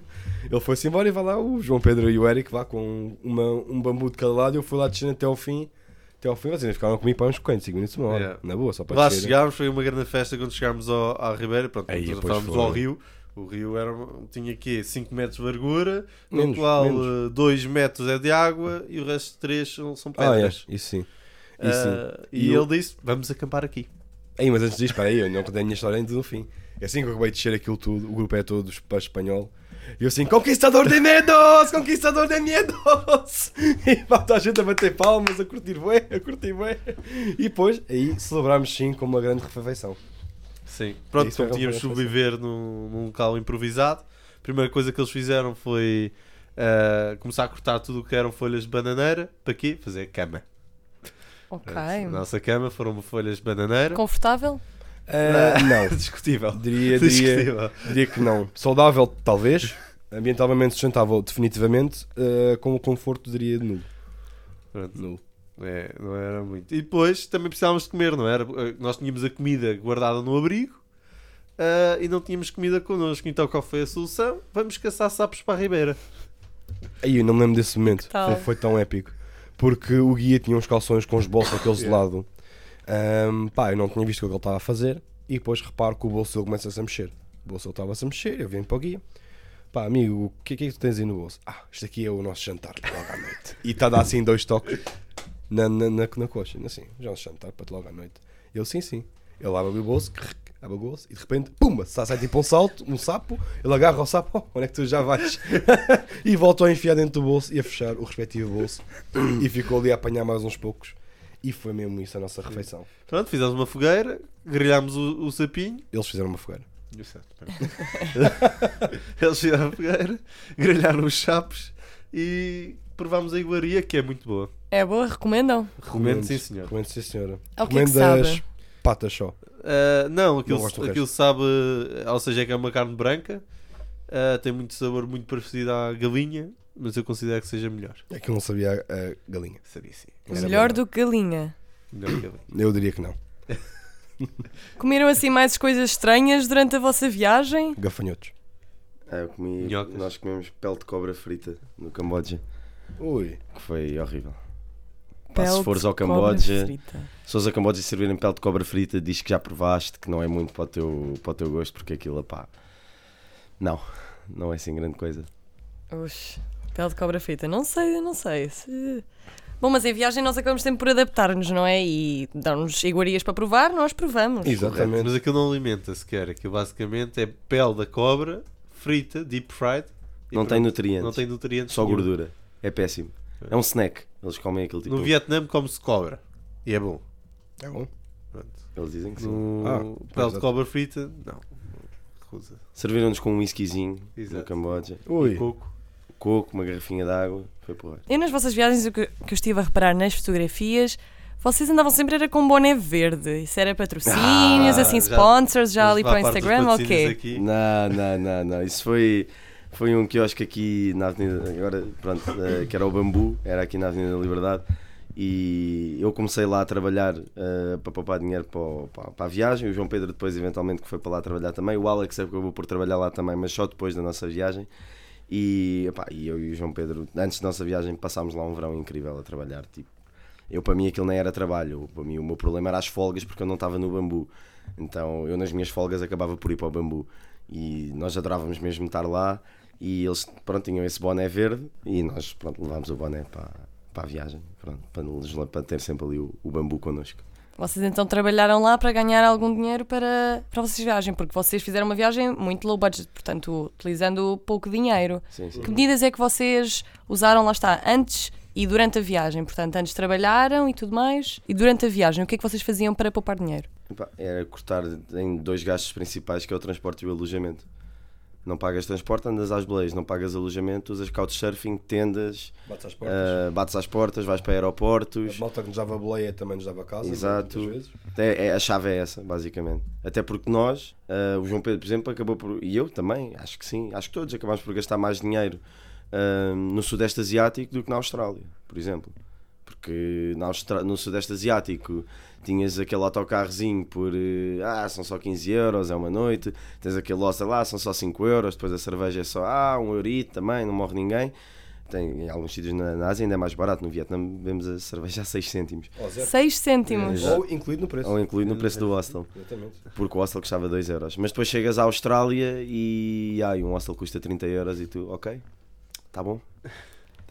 Ele foi-se embora e vai lá o João Pedro e o Eric, vá com uma, um bambu de cada lado. e Eu fui lá descendo até ao fim. Até ao fim, vocês ainda ficaram comigo para uns 45 minutos, uma hora. Yeah. Na boa, só para Lá descer. chegámos, foi uma grande festa quando chegámos ao, à Ribeira. Pronto, Aí, foi. ao rio. O rio era, tinha aqui 5 metros de largura, no qual menos. 2 metros é de água e o resto 3 são, são Ah, é, pedras. isso sim. Isso sim. Ah, e E eu- ele disse: Vamos acampar aqui. Aí, mas antes disso, espera aí, eu não contei a minha história ainda no fim. É assim que eu acabei de descer aquilo tudo, o grupo é todo para espanhol. E eu assim, conquistador de medos, conquistador de medos! E toda a gente a bater palmas, a curtir bué, a curtir bué. E depois, aí celebrámos sim com uma grande refeição. Sim. Pronto, Isso é tínhamos de realmente sobreviver num, num local improvisado. A primeira coisa que eles fizeram foi ah, começar a cortar tudo o que eram folhas de bananeira. Para quê? Fazer cama. Ok. A nossa cama foram folhas de bananeira. Confortável? Ah, não, Discutível. diria, diria, Discutível. diria que não. Saudável, talvez. Ambientalmente sustentável, definitivamente. Ah, com o conforto, diria nulo. Pronto. nulo. É, não era muito. E depois também precisávamos de comer, não era? Eh, Nós tínhamos a comida guardada no abrigo ah, e não tínhamos comida connosco. Então qual foi a solução? Vamos caçar sapos para a ribeira. Aí eu não me lembro desse momento. Foi, foi tão épico. Porque o guia tinha uns calções com os bolsos aqueles de lado. Ahm, pá, eu não tinha visto o que ele estava a fazer. E depois reparo que o bolso dele começa-se a mexer. O bolso dele estava-se a mexer. Eu vim para o guia. Pá, amigo, o que é que, é que tu tens aí no bolso? Ah, isto aqui é o nosso jantar logo à noite. E está a dar assim dois toques na, na, na, na coxa. Assim, já um jantar para logo à noite. Eu, sim, sim. Ele abre o bolso, abre o bolso e de repente, pumba, sai, sai tipo um salto, um sapo. Ele agarra o sapo, oh, onde é que tu já vais? e voltou a enfiar dentro do bolso e a fechar o respectivo bolso. e ficou ali a apanhar mais uns poucos. E foi mesmo isso a nossa refeição. Pronto, fizemos uma fogueira, grelhámos o, o sapinho. Eles fizeram uma fogueira. Eles fizeram a fogueira, grelharam os sapos e provámos a iguaria, que é muito boa. É boa? Recomendam? Recomendo, sim, senhor. Recomendo, sim, senhora. É o que é que Recomendo as sabe? patas só. Ah, não, aquilo, Não gosto do aquilo sabe, ou seja, é que é uma carne branca, ah, tem muito sabor muito parecido à galinha, mas eu considero que seja melhor. É que eu não sabia a, a galinha. Sabia sim. Era Melhor bom. do que galinha. Melhor que galinha. Eu diria que não. Comeram assim mais coisas estranhas durante a vossa viagem? Gafanhotos. Ah, eu comi, Minhocas. nós comemos pele de cobra frita no Camboja, Ui. que foi horrível. Pá, se fores ao Camboja, se fores ao Camboja e servirem pele de cobra frita, diz que já provaste, que não é muito para o teu, para o teu gosto, porque aquilo, pá, não, não é assim grande coisa. Oxe, pele de cobra frita. Não sei, não sei. se- Bom, mas em viagem nós acabamos sempre por adaptar-nos, não é? E dão-nos iguarias para provar, nós provamos. Exatamente. Mas aquilo não alimenta sequer. Aquilo basicamente é pele da cobra, frita, deep fried. Não tem nutrientes, Não tem nutrientes. só nenhum. gordura. É péssimo. É um snack. Eles comem aquele tipo. No Vietnã come-se cobra. E é bom. É bom. Pronto. Eles dizem que sim. No Ah, pele de cobra frita, não. Recusa. Serviram-nos com um whiskyzinho no. Camboja, Ui. Coco. coco, uma garrafinha de água. Foi por Eu nas vossas viagens, o que, que eu estive a reparar nas fotografias, vocês andavam sempre era com boné verde. Isso era patrocínios, Ah, assim, já- sponsors, já ali para o Instagram, ok. aqui. Não, não, não, não. Isso foi, foi um quiosque aqui na Avenida. Agora, pronto, eh, que era o Bambu, era aqui na Avenida da Liberdade. E eu comecei lá a trabalhar eh, para poupar dinheiro para, para- para a viagem. O João Pedro, depois, eventualmente, que foi para lá trabalhar também. O Alex acabou por trabalhar lá também, mas só depois da nossa viagem. E, epá, e eu e o João Pedro, antes da nossa viagem, passámos lá um verão incrível a trabalhar. Tipo, eu, para mim, aquilo nem era trabalho. Para mim, o meu problema era as folgas, porque eu não estava no bambu. Então, eu nas minhas folgas acabava por ir para o bambu. E nós adorávamos mesmo estar lá. E eles, pronto, tinham esse boné verde. E nós, pronto, levámos o boné para, para a viagem. Pronto, para, para ter sempre ali o, o bambu connosco. Vocês então trabalharam lá para ganhar algum dinheiro para, para vocês viajem, porque vocês fizeram uma viagem muito low budget, portanto, utilizando pouco dinheiro. Sim, sim. Que medidas é que vocês usaram, lá está, antes e durante a viagem? Portanto, antes trabalharam e tudo mais, e durante a viagem, o que é que vocês faziam para poupar dinheiro? Era cortar em dois gastos principais, que é o transporte e o alojamento. Não pagas transporte, andas às beleias. Não pagas alojamento, usas couchsurfing, tendas, Bates às portas. ah, bates às portas, vais para A aeroportos. malta que nos dava boleia também nos dava casa. Exato. vezes. É, é- a chave é essa, basicamente. Até porque nós, ah, o João Pedro, por exemplo, acabou por. E eu também, acho que sim, acho que todos acabamos por gastar mais dinheiro ah, no Sudeste Asiático do que na Austrália, por exemplo. Porque na Austra- no Sudeste Asiático tinhas aquele autocarrozinho por. eh, Ah, são só 15 euros, é uma noite. Tens aquele hostel lá, são só 5 euros. Depois a cerveja é só. Ah, um eurito também, não morre ninguém. Tem, em alguns sítios na, na Ásia ainda é mais barato. No Vietnã vemos a cerveja a 6 cêntimos. Ou zero. 6 cêntimos. É, Ou incluído no preço. Ou incluído no preço do hostel. Exatamente. Porque o hostel custava 2 euros. Mas depois chegas à Austrália e ai, um hostel custa 30 euros e tu, ok, tá bom.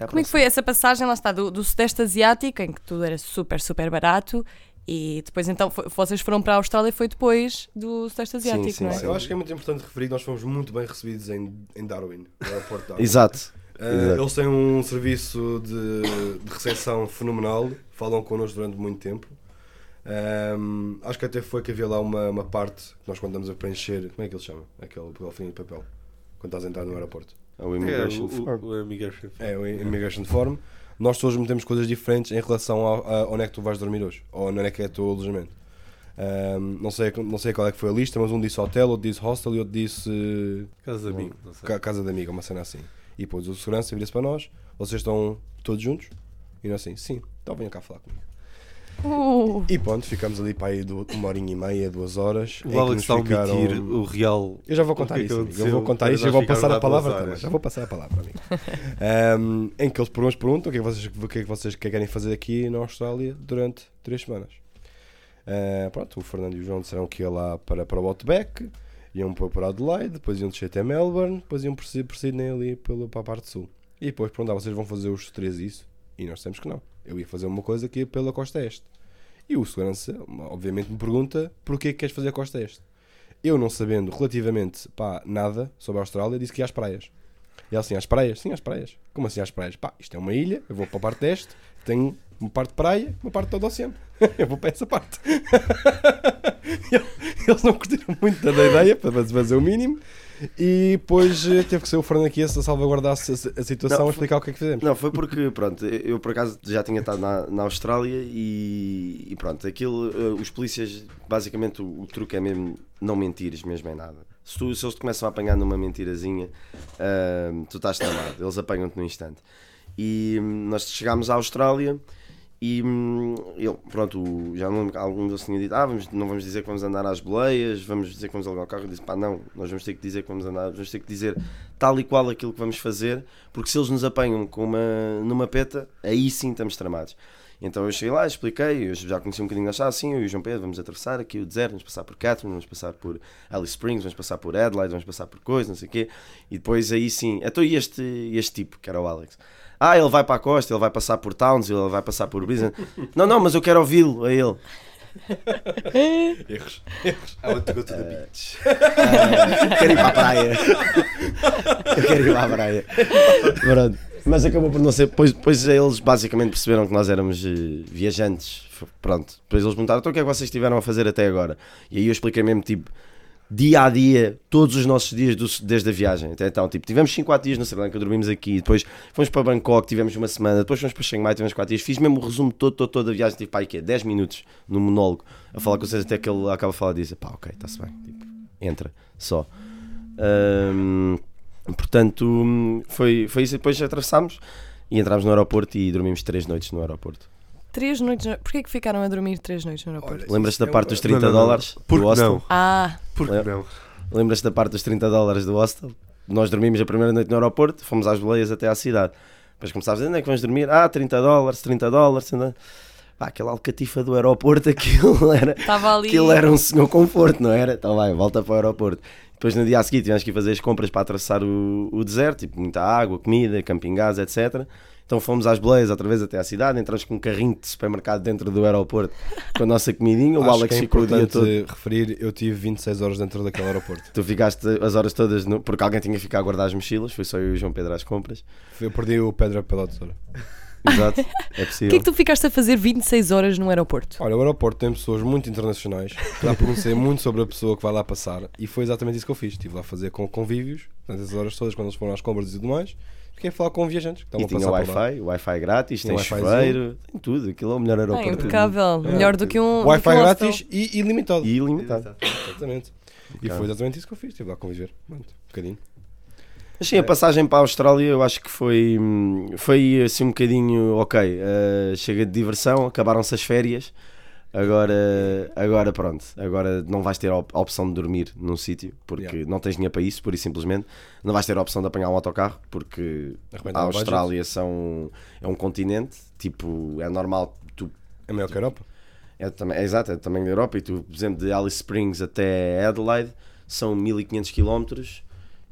Como é que foi essa passagem, lá está, do, do Sudeste Asiático, em que tudo era super, super barato, e depois então foi- vocês foram para a Austrália e foi depois do Sudeste Asiático, sim, não é? sim. Eu acho que é muito importante referir que nós fomos muito bem recebidos em, em Darwin, no aeroporto de Darwin. Exato. Uh, Exato. eles têm um serviço de, de recepção fenomenal, falam connosco durante muito tempo. Um, acho que até foi que havia lá uma, uma parte que nós quando estamos a preencher, como é que ele chama? Aquele golfinho de papel, quando estás a entrar no aeroporto. O É, Immigration o, Form. o, o Immigration É, o Immigration Form. Nós todos metemos coisas diferentes em relação ao, a onde é que tu vais dormir hoje, ou onde é que é o teu alojamento. Um, não, sei, não sei qual é que foi a lista, mas um disse hotel, outro disse hostel e outro disse Casa de amigo, não sei. Ca- casa de amiga, uma cena assim. E depois o segurança vira-se para nós, vocês estão todos juntos? E nós assim, sim, então venham cá falar comigo. Uh, E pronto, ficamos ali para aí do- uma horinha e meia, duas horas. em O que Alex está a ficaram- omitir o real. Eu já vou contar é isso, amigo. eu vou contar isso e vou passar a palavra também. Já vou passar a palavra, amigo. Um, em que eles nos perguntam o que, é que vocês, o que é que vocês querem fazer aqui na Austrália durante três semanas. Uh, pronto, o Fernando e o João disseram que ia lá para, para o Outback, iam para, para Adelaide, depois iam descer até Melbourne, depois iam prosseguir por Sydney ali pelo, para a parte sul. E depois perguntaram, vocês vão fazer os três isso? E nós dissemos que não. Eu ia fazer uma coisa ia pela costa este. E o segurança, obviamente, me pergunta porquê que queres fazer a costa este. Eu, não sabendo relativamente pá, nada sobre a Austrália, disse que ia às praias. E ela assim, às praias? Sim, às praias. Como assim às praias? Pá, isto é uma ilha, eu vou para a parte deste, tenho uma parte de praia, uma parte todo o oceano. eu vou para essa parte. Eles não curtiram muito da ideia, para fazer o mínimo. E depois eh, teve que ser o Fernando aqui a salvaguardar a, a situação Não, a explicar o que é que fizemos. Não, foi porque, pronto, eu por acaso já tinha estado na, na Austrália e, e pronto, aquilo, eh, os polícias, basicamente o, o truque é mesmo não mentires mesmo em nada. Se, tu, se eles te começam a apanhar numa mentirazinha, ah, tu estás tramado, eles apanham-te no instante. E hum, nós chegámos à Austrália e hum, ele, pronto, já não, algum deles tinha dito, ah, vamos, não vamos dizer que vamos andar às boleias, vamos dizer que vamos alugar o carro. Eu disse, pá, não, nós vamos ter que dizer que vamos andar, vamos ter que dizer tal e qual aquilo que vamos fazer, porque se eles nos apanham com uma, numa peta, aí sim estamos tramados. Então eu cheguei lá, expliquei, eu já conheci um bocadinho da chave, assim, eu e o João Pedro, vamos atravessar aqui o deserto, vamos passar por Catherine, vamos passar por Alice Springs, vamos passar por Adelaide, vamos passar por coisa, não sei o quê. E depois aí sim, então e este, este tipo, que era o Alex? Ah, ele vai para a costa, ele vai passar por Townsville, ele vai passar por Brisbane. não, não, mas eu quero ouvi-lo, a ele. Erros. Erros. I want to go to the beach. quero ir para a praia. eu quero ir para a praia. Pronto. Mas acabou por não ser. Depois, depois eles basicamente perceberam que nós éramos eh, viajantes. Pronto. Depois eles perguntaram: então o que é que vocês estiveram a fazer até agora? E aí eu expliquei mesmo, tipo, dia a dia, todos os nossos dias do- desde a viagem. Até então, tipo, tivemos 5 4 dias na Sri Lanka, dormimos aqui. Depois fomos para Bangkok, tivemos uma semana. Depois fomos para Chiang Mai, tivemos 4 dias. Fiz mesmo o resumo todo, todo, todo da viagem. Para aí, quê? 10 minutos no monólogo a falar com vocês até que ele acaba a falar diz: pá, ok, está-se bem. Tipo, entra, só. Portanto, foi, foi isso. Depois atravessámos e entrámos no aeroporto e dormimos 3 noites no aeroporto. Três noites. No... Porquê que ficaram a dormir três noites no aeroporto? Olha, Lembras-te da é parte dos 30 Não, não, não. dólares Por do hostel? não? Ah, Por que Lembra- não? Lembras-te da parte dos 30 dólares do hostel? Nós dormimos a primeira noite no aeroporto, fomos às boleias até à cidade. Depois começámos a dizer, onde é que vamos dormir? Ah, 30 dólares, 30 dólares. 30... Pá, aquela alcatifa do aeroporto, aquilo era, estava ali. aquilo era um senhor conforto, não era? Então vai, volta para o aeroporto. Depois no dia a seguir tivemos que ir fazer as compras para atravessar o, o deserto, tipo muita água, comida, camping gás, etc. Então fomos às boleias outra vez até à cidade, entramos com um carrinho de supermercado dentro do aeroporto com a nossa comidinha. O Acho Alex que é ficou o dia importante todo. referir, eu tive 26 horas dentro daquele aeroporto. Tu ficaste as horas todas, no- porque alguém tinha que ficar a guardar as mochilas, foi só eu e o João Pedro às compras. Eu perdi o Pedra pela tesoura. Exato, é O que possível. é que tu ficaste a fazer 26 horas no aeroporto? Olha, o aeroporto tem pessoas muito internacionais, dá para conhecer muito sobre a pessoa que vai lá passar e foi exatamente isso que eu fiz. Estive lá a fazer com convívios, portanto, essas horas todas, quando eles foram às compras e tudo mais, fiquei a falar com viajantes que E a tinha. Wi-Fi, Wi-Fi grátis, tem Wi-Fizinho. chuveiro, tem tudo. Aquilo é o melhor aeroporto. mundo. impecável. É. Melhor do que um. Wi-Fi um grátis e ilimitado. E ilimitado. Exatamente. E foi exatamente isso que eu fiz, estive lá a conviver. Pronto, um bocadinho. Mas sim, a passagem para a Austrália eu acho que foi, hum, foi assim um bocadinho ok. eh, chega de diversão, acabaram-se as férias. Agora, agora pronto, agora não vais ter a op- a opção de dormir num sítio porque Yeah. não tens dinheiro para isso, por e simplesmente. Não vais ter a opção de apanhar um autocarro porque a. Austrália são, é um continente, tipo, é normal tu É maior que a Europa. É, também, é exato, é tamanho da Europa. E tu, por exemplo, de Alice Springs até Adelaide são 1500 km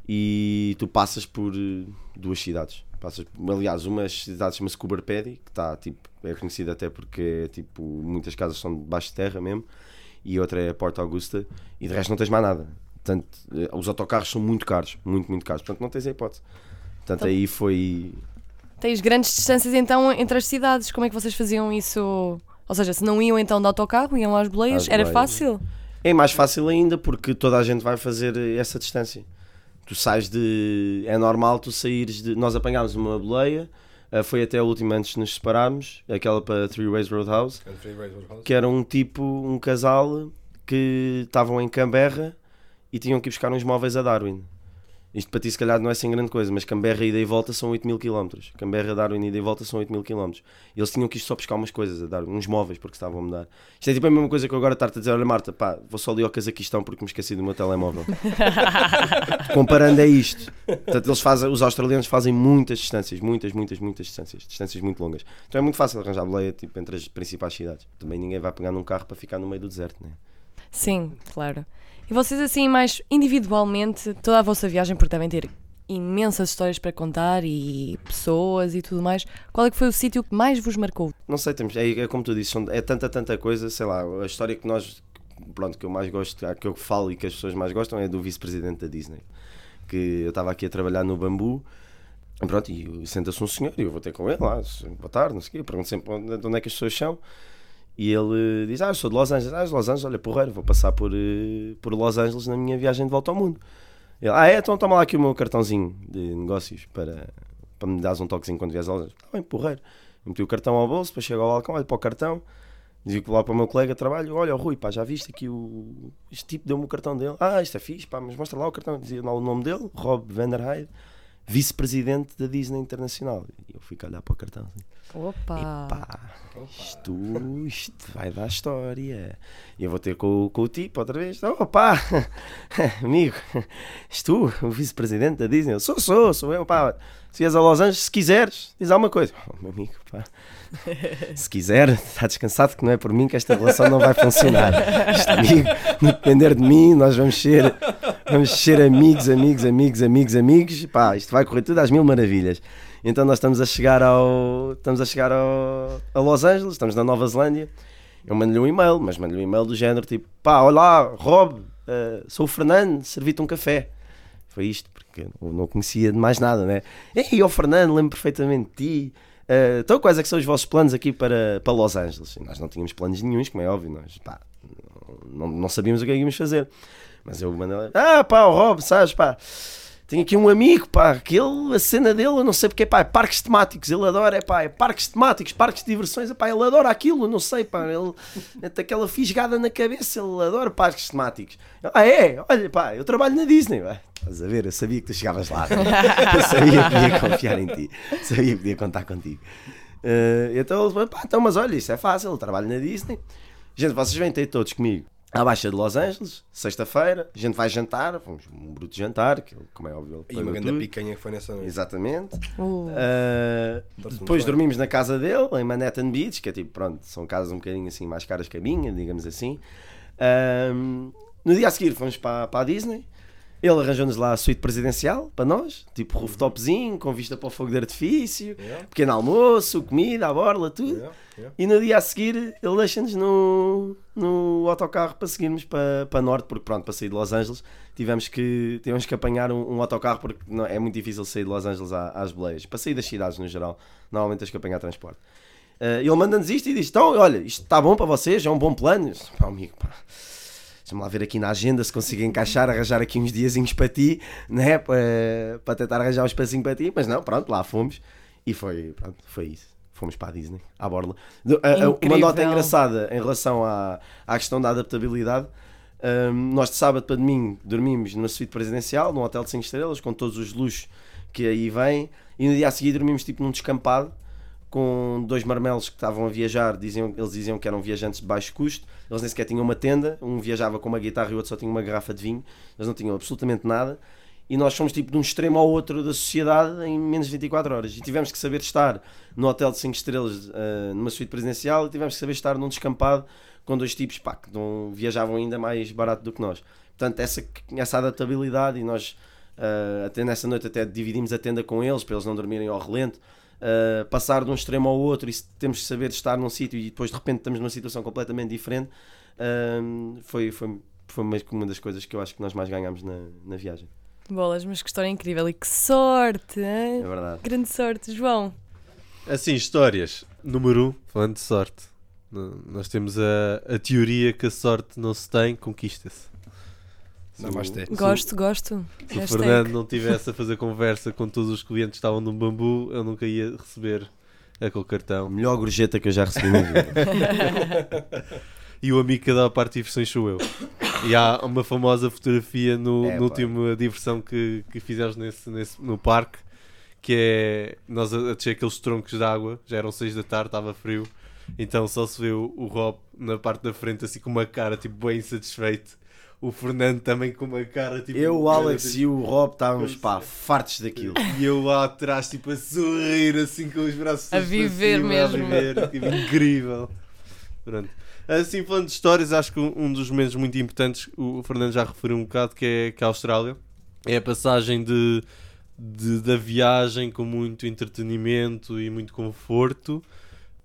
e tu passas por eh, duas cidades. Passas, aliás, uma cidade chama-se Coober Pedy, que está tipo, é conhecida até porque é, tipo, muitas casas são debaixo de terra mesmo, e outra é Porta Augusta, e de resto não tens mais nada. Portanto, eh, os autocarros são muito caros, muito, muito caros. Portanto, não tens a hipótese. Portanto, Então- aí foi. Tens grandes distâncias então entre as cidades. Como é que vocês faziam isso? Ou seja, se não iam então de autocarro, iam às boleias, Às era boleias. fácil. É mais fácil ainda porque toda a gente vai fazer essa distância. Tu sais de. É normal tu saíres de. Nós apanhámos uma boleia, eh, foi até a última antes de nos separarmos, aquela para Three Ways Roadhouse, que era um tipo, um casal que estavam em Canberra e tinham que ir buscar uns móveis a Darwin. Isto para ti se calhar não é sem grande coisa, mas Canberra ida e volta são 8 mil km. Canberra, Darwin ida e volta são 8 mil km. E eles tinham que ir só buscar umas coisas a Darwin, uns móveis, porque estavam a mudar. Isto é tipo a mesma coisa que eu agora estar-te a dizer, olha Marta, pá, vou só ali ao Cazaquistão porque me esqueci do meu telemóvel. Comparando é isto. Portanto, eles fazem, os australianos fazem muitas distâncias, muitas, muitas, muitas distâncias, distâncias muito longas. Então é muito fácil arranjar boleia tipo, entre as principais cidades. Também ninguém vai pegar num carro para ficar no meio do deserto, né? Sim, claro. E vocês assim, mais individualmente, toda a vossa viagem, porque devem ter imensas histórias para contar e pessoas e tudo mais, qual é que foi o sítio que mais vos marcou? Não sei, temos, é, é como tu disse, é tanta, tanta coisa, sei lá, a história que nós, pronto, que eu mais gosto, que eu falo e que as pessoas mais gostam é do vice-presidente da Disney. Que eu estava aqui a trabalhar no bambu, e pronto, e senta-se um senhor, e eu vou ter com ele lá, boa tarde, não sei o quê, pergunto sempre onde, de onde é que as pessoas são, e ele diz, ah, sou de Los Angeles, ah, de Los Angeles, olha, porreiro, vou passar por, eh, por Los Angeles na minha viagem de volta ao mundo. Ele, ah, é, então toma lá aqui o meu cartãozinho de negócios para, para me dares um toquezinho quando vieres a Los Angeles. Está bem, porreiro. Eu meti o cartão ao bolso, depois chego ao balcão, olho para o cartão, digo lá para o meu colega de trabalho, olha, Rui, pá, já viste aqui o... Este tipo deu-me o cartão dele. Ah, isto é fixe, pá, mas mostra lá o cartão. Dizia lá o nome dele, Rob Vanderheide, vice-presidente da Disney Internacional. E eu fico a olhar para o cartão assim. Opa! Pá, isto, isto vai dar história. E eu vou ter com, com o tipo outra vez. Opa, amigo, és tu, o vice-presidente da Disney? Eu, sou, sou, sou eu, pá. Se ias a Los Angeles, se quiseres, diz alguma coisa. Oh, meu amigo, pá. Se quiser, está descansado que não é por mim que esta relação não vai funcionar. Este amigo, depender de mim, nós vamos ser, vamos ser amigos, amigos, amigos, amigos, amigos. Pá, isto vai correr tudo às mil maravilhas. Então nós estamos a chegar ao, estamos a chegar ao, a Los Angeles, estamos na Nova Zelândia. Eu mando-lhe um e-mail, mas mando-lhe um e-mail do género tipo: pá, olá, Rob, eh, sou o Fernando, servi-te um café. Foi isto, porque eu não conhecia de mais nada, né? Ei, ó Fernando, lembro perfeitamente de ti. Eh, então, quais é que são os vossos planos aqui para, para Los Angeles? E nós não tínhamos planos nenhums, como é óbvio, nós pá, não, não sabíamos o que é que íamos fazer. Mas eu mandei ah pá, o Rob, sabes, pá, tenho aqui um amigo, pá, que ele, a cena dele, eu não sei porque, pá, é parques temáticos, ele adora, é pá, é parques temáticos, parques de diversões, é pá, ele adora aquilo, não sei, pá, ele tem aquela fisgada na cabeça, ele adora parques temáticos. Ah, é? Olha, pá, eu trabalho na Disney, pá. Estás a ver? Eu sabia que tu chegavas lá. Eu sabia que podia confiar em ti. Sabia que podia contar contigo. Eh, então ele falou, pá, então, mas olha, isso é fácil, eu trabalho na Disney. Gente, vocês vêm ter todos comigo à Baixa de Los Angeles, sexta-feira, a gente vai jantar, fomos um bruto jantar, que como é óbvio, E uma grande picanha que foi nessa noite. Exatamente. Uh, Uh, Torce-me depois dormimos na casa dele, em Manhattan Beach, que é tipo, pronto, são casas um bocadinho assim mais caras que a minha, digamos assim. Um, no dia a seguir fomos para, para a Disney. Ele arranjou-nos lá a suíte presidencial para nós, tipo rooftopzinho, com vista para o fogo de artifício, Yeah, pequeno almoço, comida, a borla, tudo. yeah, yeah. E no dia a seguir ele deixa-nos no, no autocarro para seguirmos para, para norte, porque pronto, para sair de Los Angeles tivemos que, tivemos que apanhar um, um autocarro porque não, é muito difícil sair de Los Angeles à- às boleias. Para sair das cidades no geral, normalmente tens que apanhar transporte. Eh, ele manda-nos isto e diz: Então, olha, isto está bom para vocês, é um bom plano. Pá, amigo, pá. Deixa-me lá ver aqui na agenda se consigo encaixar, arranjar aqui uns diazinhos para ti, né? para, para tentar arranjar um espacinho para ti. Mas não, pronto, lá fomos e foi, pronto, foi isso. Fomos para a Disney, à borla. A- a- Uma nota engraçada em relação à, à questão da adaptabilidade. hum, nós de sábado para domingo dormimos numa suíte presidencial, num hotel de 5 estrelas, com todos os luxos que aí vêm, e no dia a seguir dormimos tipo num descampado com dois marmelos que estavam a viajar, diziam, eles diziam que eram viajantes de baixo custo, eles nem sequer tinham uma tenda, um viajava com uma guitarra e o outro só tinha uma garrafa de vinho, eles não tinham absolutamente nada, e nós fomos tipo de um extremo ao outro da sociedade em menos de 24 horas, e tivemos que saber estar no hotel de 5 estrelas, ah, numa suíte presidencial, e tivemos que saber estar num descampado com dois tipos pá, que não viajavam ainda mais barato do que nós. Portanto, essa, essa adaptabilidade, e nós ah, até nessa noite até dividimos a tenda com eles, para eles não dormirem ao relento, Uh, passar de um extremo ao outro e se temos que saber estar num sítio e depois de repente estamos numa situação completamente diferente um, foi, foi, foi mais que uma das coisas que eu acho que nós mais ganhámos na, na viagem. bolas, mas que história incrível e que sorte! hein? É verdade. Grande sorte, João. Assim, histórias. Número 1, um, falando de sorte. Nós temos a, a teoria que a sorte não se tem, conquista-se. Namastê. Gosto, gosto. Se o Hashtag. Fernando não tivesse a fazer conversa com todos os clientes que estavam no bambu, eu nunca ia receber aquele cartão. melhor gorjeta que eu já recebi na vida. E o amigo que dá a parte de diversões sou eu. E há uma famosa fotografia no, É, no último diversão que, que fizemos nesse, nesse, no parque, que é nós a, a descer aqueles troncos de água, já eram 6 da tarde, estava frio, então só se vê o, o Rob na parte da frente assim com uma cara tipo bem insatisfeito. O Fernando também com uma cara tipo. Eu, o Alex e o Rob estávamos pá, fartos daquilo. E eu lá atrás, tipo, a sorrir, assim, com os braços A para viver cima, mesmo. A viver, tipo, incrível. Pronto. Assim, falando de histórias, acho que um um dos momentos muito importantes, o Fernando já referiu um bocado, que é, que é a Austrália. É a passagem de, de- da viagem com muito entretenimento e muito conforto,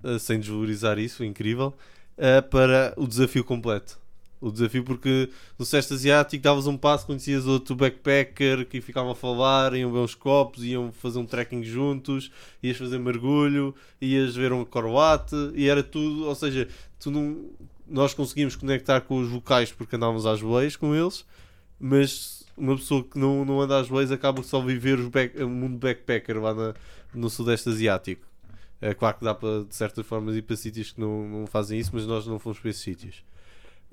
eh, sem desvalorizar isso, incrível, eh, para o desafio completo. O desafio porque no Sudeste Asiático davas um passo, conhecias outro backpacker que ficavam a falar, iam ver uns copos, iam fazer um trekking juntos, ias fazer mergulho, ias ver um coroate e era tudo, ou seja, tu não, nós conseguimos conectar com os vocais porque andávamos às boleias com eles, mas uma pessoa que não, não anda às boleias acaba só viver os back- o mundo backpacker lá na- no Sudeste Asiático. É claro que dá para, de certas formas, ir para sítios que não, não fazem isso, mas nós não fomos para esses sítios.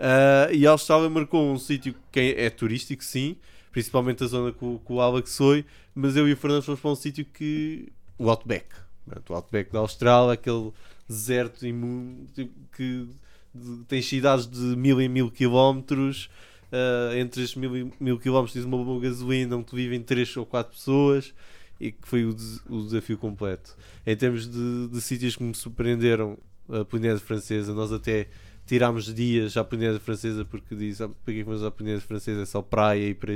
Ah, e a Austrália marcou um sítio que é, é turístico, sim, principalmente a zona que o, que foi, mas eu e o Fernando fomos para um sítio que. o Outback. O Outback da Austrália, aquele deserto imu- tipo, que tem cidades de mil em mil quilómetros. ah, entre estes mil, mil quilómetros tens uma boa gasolina onde vivem três ou quatro pessoas e que foi o, des- o desafio completo. Em termos de, de sítios que me surpreenderam, a Polinésia Francesa, nós até tirámos dias à Polinésia Francesa porque diz, ah, para que vamos Polinésia Francesa? É só praia e para.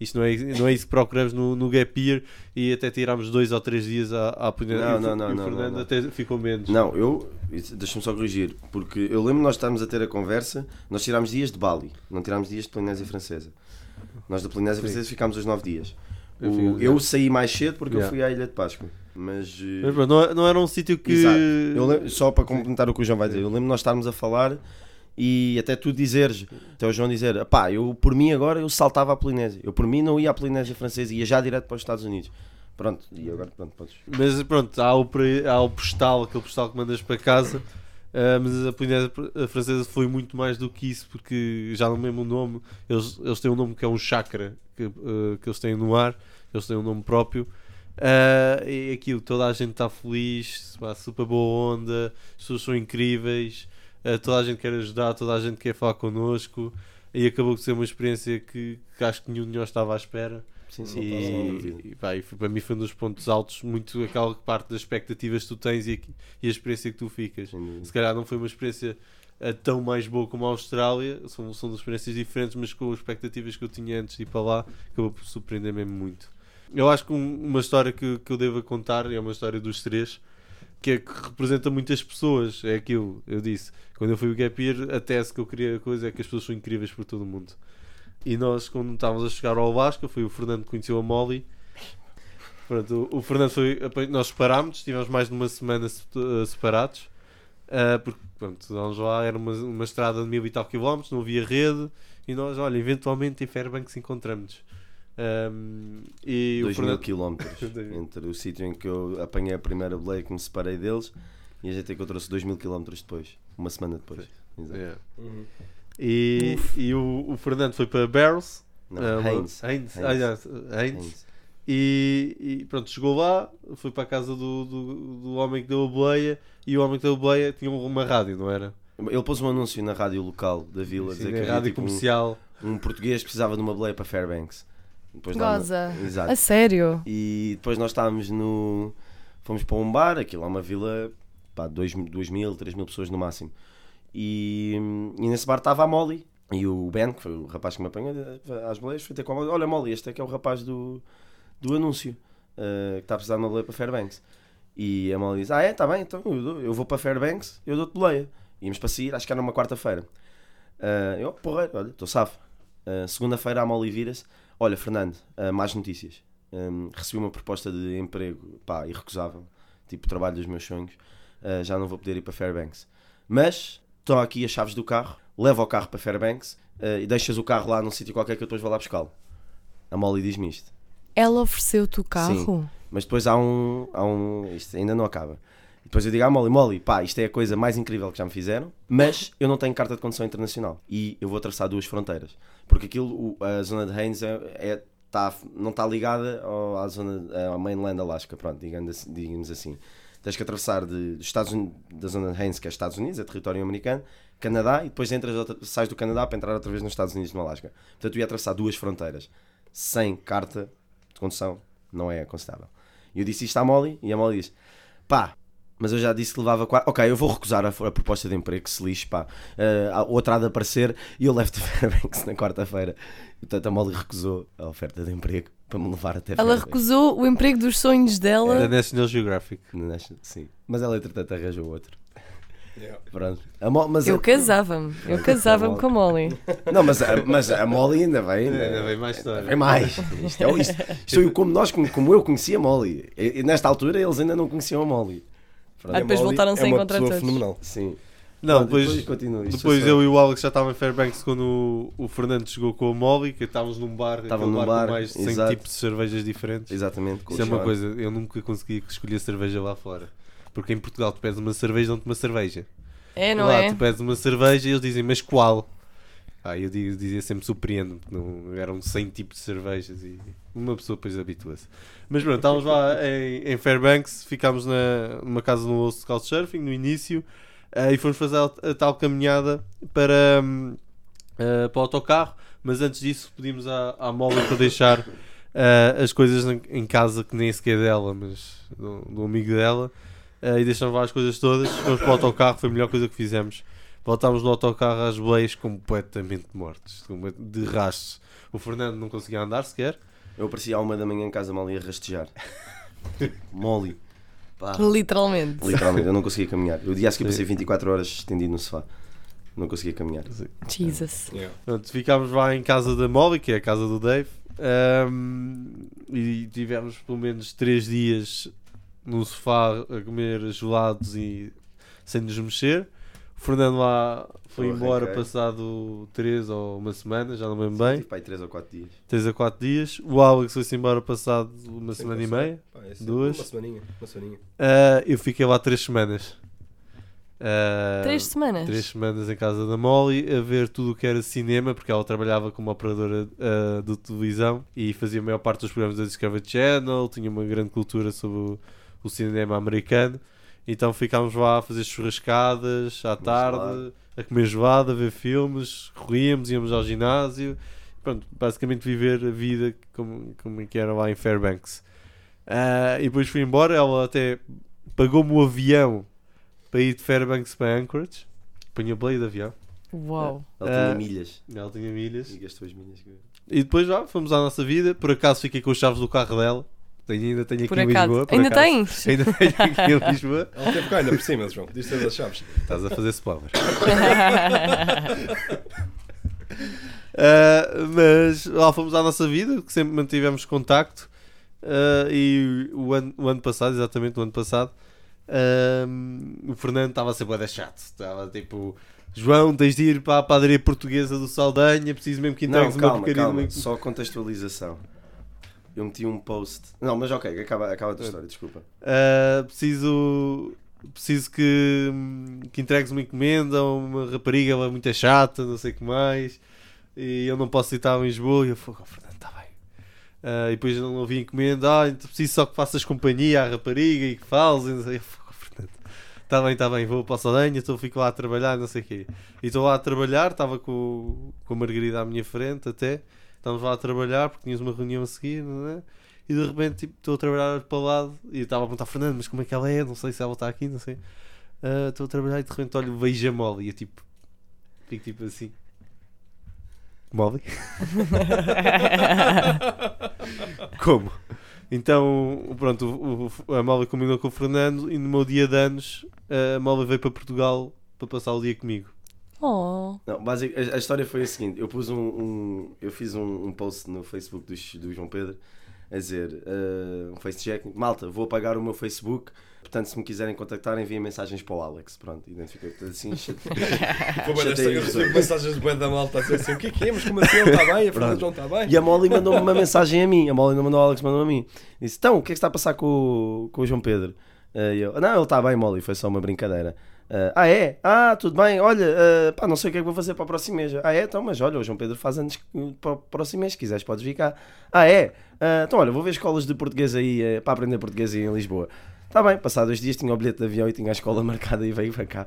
Isto não é, não é isso que procuramos no, no Gap Year e até tirámos dois ou três dias à, à Polinésia. Não, e não, não, e o Fernando não, até ficou menos. Não, eu. Deixa-me só corrigir. Porque eu lembro nós estarmos a ter a conversa. Nós tirámos dias de Bali, não tirámos dias de Polinésia Francesa. Nós da Polinésia Sim. Francesa ficámos os 9 dias. Eu O- eu saí mais cedo porque Yeah. eu fui à Ilha de Páscoa. Mas. eh, Mas pronto, não, não era um sítio que. Lembro- só para complementar o que o João vai dizer, eu lembro nós estarmos a falar e até tu dizeres, até o João dizer, pá, eu por mim agora eu saltava à Polinésia, eu por mim não ia à Polinésia Francesa, ia já direto para os Estados Unidos. Pronto, e agora pronto, podes. Mas pronto, há o, há o postal, aquele postal que mandas para casa. ah, mas a Polinésia Francesa foi muito mais do que isso, porque já no mesmo nome, eles, eles têm um nome que é um chakra que, ah, que eles têm no ar, eles têm um nome próprio. Ah, e aquilo, toda a gente está feliz, super boa onda, as pessoas são incríveis, ah, toda a gente quer ajudar, toda a gente quer falar connosco. E acabou por ser uma experiência que, que acho que nenhum de nós estava à espera. Sim, sim. E, e, pá, e foi- para mim foi um dos pontos altos, muito aquela parte das expectativas que tu tens e, a- e a experiência que tu ficas. Se calhar não foi uma experiência eh, tão mais boa como a Austrália, são, são duas experiências diferentes, mas com as expectativas que eu tinha antes de ir para lá, acabou por surpreender mesmo muito. Eu acho que um- uma história que, que eu devo contar é uma história dos três, que, é, que representa muitas pessoas. É aquilo, eu disse, quando eu fui o Gap Year, a tese que eu queria coisa é que as pessoas são incríveis por todo o mundo. E nós, quando estávamos a chegar ao Alasca, foi o Fernando que conheceu a Molly. Pronto, o, Fernando foi. Nós separámos, estivemos mais de uma semana se- eh, separados. ah, porque, pronto, vamos lá, era uma, uma estrada de mil e tal quilómetros, não havia rede. E nós, olha, eventualmente em Fairbanks encontramos. Ahm, e o 2 mil Fernando. quilómetros entre o sítio em que eu apanhei a primeira boleia que me separei deles e a gente encontrou-se 2 mil quilómetros depois, uma semana depois. Exato. Yeah. E, e o, o Fernando foi para Barrels. Não, ah, ah, yeah. Haynes. E, e pronto, chegou lá, foi para a casa do, do, do homem que deu a boleia e o homem que deu a boleia tinha uma rádio, não era? Ele pôs um anúncio na rádio local da vila, Sim, dizer que havia, rádio tipo, um- comercial. um, português precisava de uma boleia para Fairbanks. Depois Goza. Exato. A sério? E depois nós estávamos no. Fomos para um bar, aquilo é uma vila, pá, 2 mil, 3 mil pessoas no máximo. E, e nesse bar estava a Molly. E o Ben, que foi o rapaz que me apanhou eh, às boleias, foi ter com a Molly: Olha, Molly, este é que é o rapaz do, do anúncio, eh, que está a precisar de uma boleia para Fairbanks. E a Molly diz: Ah, é, está bem, então eu, dou- eu vou para Fairbanks, eu dou-te boleia. Íamos para sair, acho que era uma quarta-feira. Ah, eu, porra, olha, estou safo. Ah, Segunda-feira a Molly vira-se: Olha, Fernando, ah, mais notícias. Um, recebi uma proposta de emprego, pá, irrecusável, tipo trabalho dos meus sonhos. Ah, já não vou poder ir para Fairbanks. Mas estão aqui as chaves do carro, leva o carro para Fairbanks ah, e deixas o carro lá num sítio qualquer que eu depois vou lá buscá-lo. A Molly diz-me isto. Ela ofereceu-te o carro? Mas depois há um. Há um isto ainda não acaba. Depois eu digo à Molly: Molly, pá, isto é a coisa mais incrível que já me fizeram, mas eu não tenho carta de condução internacional e eu vou atravessar duas fronteiras. Porque aquilo, a zona de Haynes é, é- tá- não está ligada ao, à zona, ao mainland Alaska, pronto, digamos assim. Digamos assim. Tens que atravessar de, dos Estados Unidos, da zona de Haynes, que é Estados Unidos, é território americano, Canadá, e depois entras sais do Canadá para entrar outra vez nos Estados Unidos, no Alasca. Portanto, eu ia atravessar duas fronteiras sem carta de condução, não é aconselhável. E eu disse isto à Molly, e a Molly diz: pá, mas eu já disse que levava quatro. Ok, eu vou recusar a, a proposta de emprego, que se lixe, pá. A outra há de aparecer e eu levo-te a Fairbanks na quarta-feira. Portanto, a Molly recusou a oferta de emprego para me levar até Ela recusou o emprego dos sonhos Da dela. National Geographic. Na National- Sim. Mas ela, entretanto, arranjou outro. Pronto. A Mo- mas Eu a- casava-me. Eu casava-me com a Molly. Não, mas a, mas a Molly ainda vem. Ainda vem mais história. Vem mais. Isto é, isto, isto é como, nós, como eu conhecia a Molly. E, e nesta altura eles ainda não conheciam a Molly. Pronto. Ah, depois voltaram-se é a uma encontrar todos. fenomenal. Sim. Não, Pronto, depois, continua. Isto depois foi eu e o Alex já estávamos em Fairbanks quando o, o Fernando chegou com a Molly, que estávamos num bar, aquele num bar, bar, com mais de 100 exato. tipos de cervejas diferentes. Exatamente. Isso é uma coisa, eu nunca consegui escolher cerveja lá fora. Porque em Portugal tu pedes uma cerveja, dão-te uma cerveja. É, não lá é? tu pedes uma cerveja e eles dizem, mas qual? Eu dizia sempre surpreendo, não, eram 100 tipos de cervejas e uma pessoa depois habitua-se. Mas pronto, estávamos lá em, em Fairbanks, ficámos na, numa casa no Osso de Couchsurfing no início ah, e fomos fazer a, a tal caminhada para, hum, ah, para o autocarro, mas antes disso pedimos à, à Molly para deixar ah, as coisas em, casa que nem sequer é dela, mas do, do amigo dela. e deixamos lá as coisas todas. Fomos para o autocarro, foi a melhor coisa que fizemos. Voltámos no autocarro às boleias completamente mortos, de rastros. O Fernando não conseguia andar sequer. Eu aparecia à uma da manhã em casa mal ia rastejar. Mole. Pá. Literalmente. Literalmente, eu não conseguia caminhar. O dia a seguir passei 24 horas estendido no sofá. Não conseguia caminhar. Jesus. Yeah. Pronto, ficámos lá em casa da Molly, que é a casa do Dave, ahm, e tivemos pelo menos três dias no sofá a comer gelados e sem nos mexer. O Fernando lá foi Eu embora arranquei. passado três ou uma semana, já não me lembro bem, Tive para aí 3 ou 4 dias. três a quatro dias. O Alex foi-se embora passado uma Sim, semana e meia. Pá, é assim, Duas. Uma semaninha. Uma semaninha. Ah, eu fiquei lá três semanas. Ah, Três semanas. três semanas em casa da Molly a ver tudo o que era cinema, porque ela trabalhava como operadora ah, de televisão e fazia a maior parte dos programas da Discovery Channel, tinha uma grande cultura sobre o, o cinema americano. Então ficámos lá a fazer churrascadas à tarde, gelado. a comer gelado, a ver filmes, corríamos, íamos ao ginásio. Pronto, basicamente viver a vida como, como é que era lá em Fairbanks. Ah, e depois fui embora, ela até pagou-me o avião para ir de Fairbanks para Anchorage. Apanhei o play de avião. Uau. Ela tinha milhas. Ela tinha milhas. E gastou as milhas. E depois já fomos à nossa vida. Por acaso fiquei com as chaves do carro dela. Tenho, ainda tenho aqui Por em acaso. Lisboa. por Ainda acaso. tens? Ainda tenho aqui em Lisboa. Teve cá ainda por cima, João. Diz ter as chaves. Estás a fazer spoiler. Ah, mas lá fomos à nossa vida, que sempre mantivemos contacto. Ah, e o ano, o ano passado, exatamente o ano passado, ah, o Fernando estava a ser da chato. Estava tipo, João, tens de ir para a padaria portuguesa do Saldanha, preciso mesmo que Não, entregues uma calma, porcaria calma. Só contextualização. Eu meti um post. Não, mas ok, acaba, acaba a tua história, desculpa. Uh, preciso preciso que, que entregues uma encomenda a uma rapariga ela é muito chata, não sei o que mais, e eu não posso citar em Lisboa. E eu falo, oh, Fernando, está bem. Uh, e depois não ouvi encomenda, ah, então preciso só que faças companhia à rapariga e que fales. E não sei. Eu falo, oh, Fernando, está bem, está bem, vou para o Saldanha, então fico lá a trabalhar, não sei o quê. E estou lá a trabalhar, estava com, com a Margarida à minha frente até, estávamos lá a trabalhar porque tínhamos uma reunião a seguir, é? E de repente tipo, estou a trabalhar para o lado e estava a perguntar Fernando, mas como é que ela é? Não sei se ela está aqui, não sei. Ah, Estou a trabalhar e de repente olho, vejo a Molly e eu tipo, fico tipo assim. Molly? como? Então, pronto, o- o- a Molly combinou com o Fernando e no meu dia de anos a Molly veio para Portugal para passar o dia comigo. Oh. Não, basic, a, a história foi a seguinte: eu pus um, um- eu fiz um, um post no Facebook do, do João Pedro a dizer uh, um face check, malta, vou apagar o meu Facebook. Portanto, se me quiserem contactar, enviem mensagens para o Alex. Pronto, identifiquei assim. Esta- Chatei eu recebo mensagens de da malta a dizer assim: o que é que é? Mas como assim? Ele está bem? A Fernanda João está bem? E a Molly mandou-me uma mensagem a mim. A Molly não mandou ao Alex, mandou a mim. Disse: Então, o que é que está a passar com, o- com o João Pedro? Uh, e eu, não, ele está bem, Molly, foi só uma brincadeira. Uh, ah, é? Ah, tudo bem. Olha, uh, pá, não sei o que é que vou fazer para o próximo mês. Ah, é? Então, mas olha, o João Pedro faz anos uh, para o próximo mês. Se quiseres, podes vir cá. Ah, é? Uh, então, olha, vou ver escolas de português aí uh, para aprender português aí em Lisboa. Está bem, passado dois dias tinha o bilhete de avião e tinha a escola marcada e veio para cá.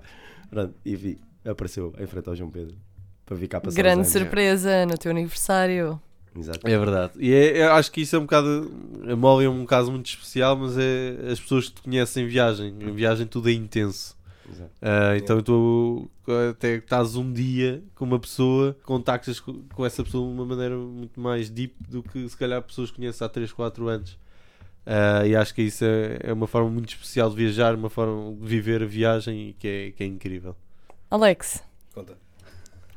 Pronto, e vi, apareceu em frente ao João Pedro para vir cá passar Grande surpresa no teu aniversário. Exato. É verdade. E é, eu acho que isso é um bocado. A Molly é um caso muito especial, mas é as pessoas que te conhecem em viagem. Em viagem tudo é intenso. Ah, então tu até estás um dia com uma pessoa, contactas co- com essa pessoa de uma maneira muito mais deep do que se calhar pessoas que conheces há 3, 4 anos. Ah, e acho que isso é, é uma forma muito especial de viajar, uma forma de viver a viagem e que é, que é incrível. Alex, Conta.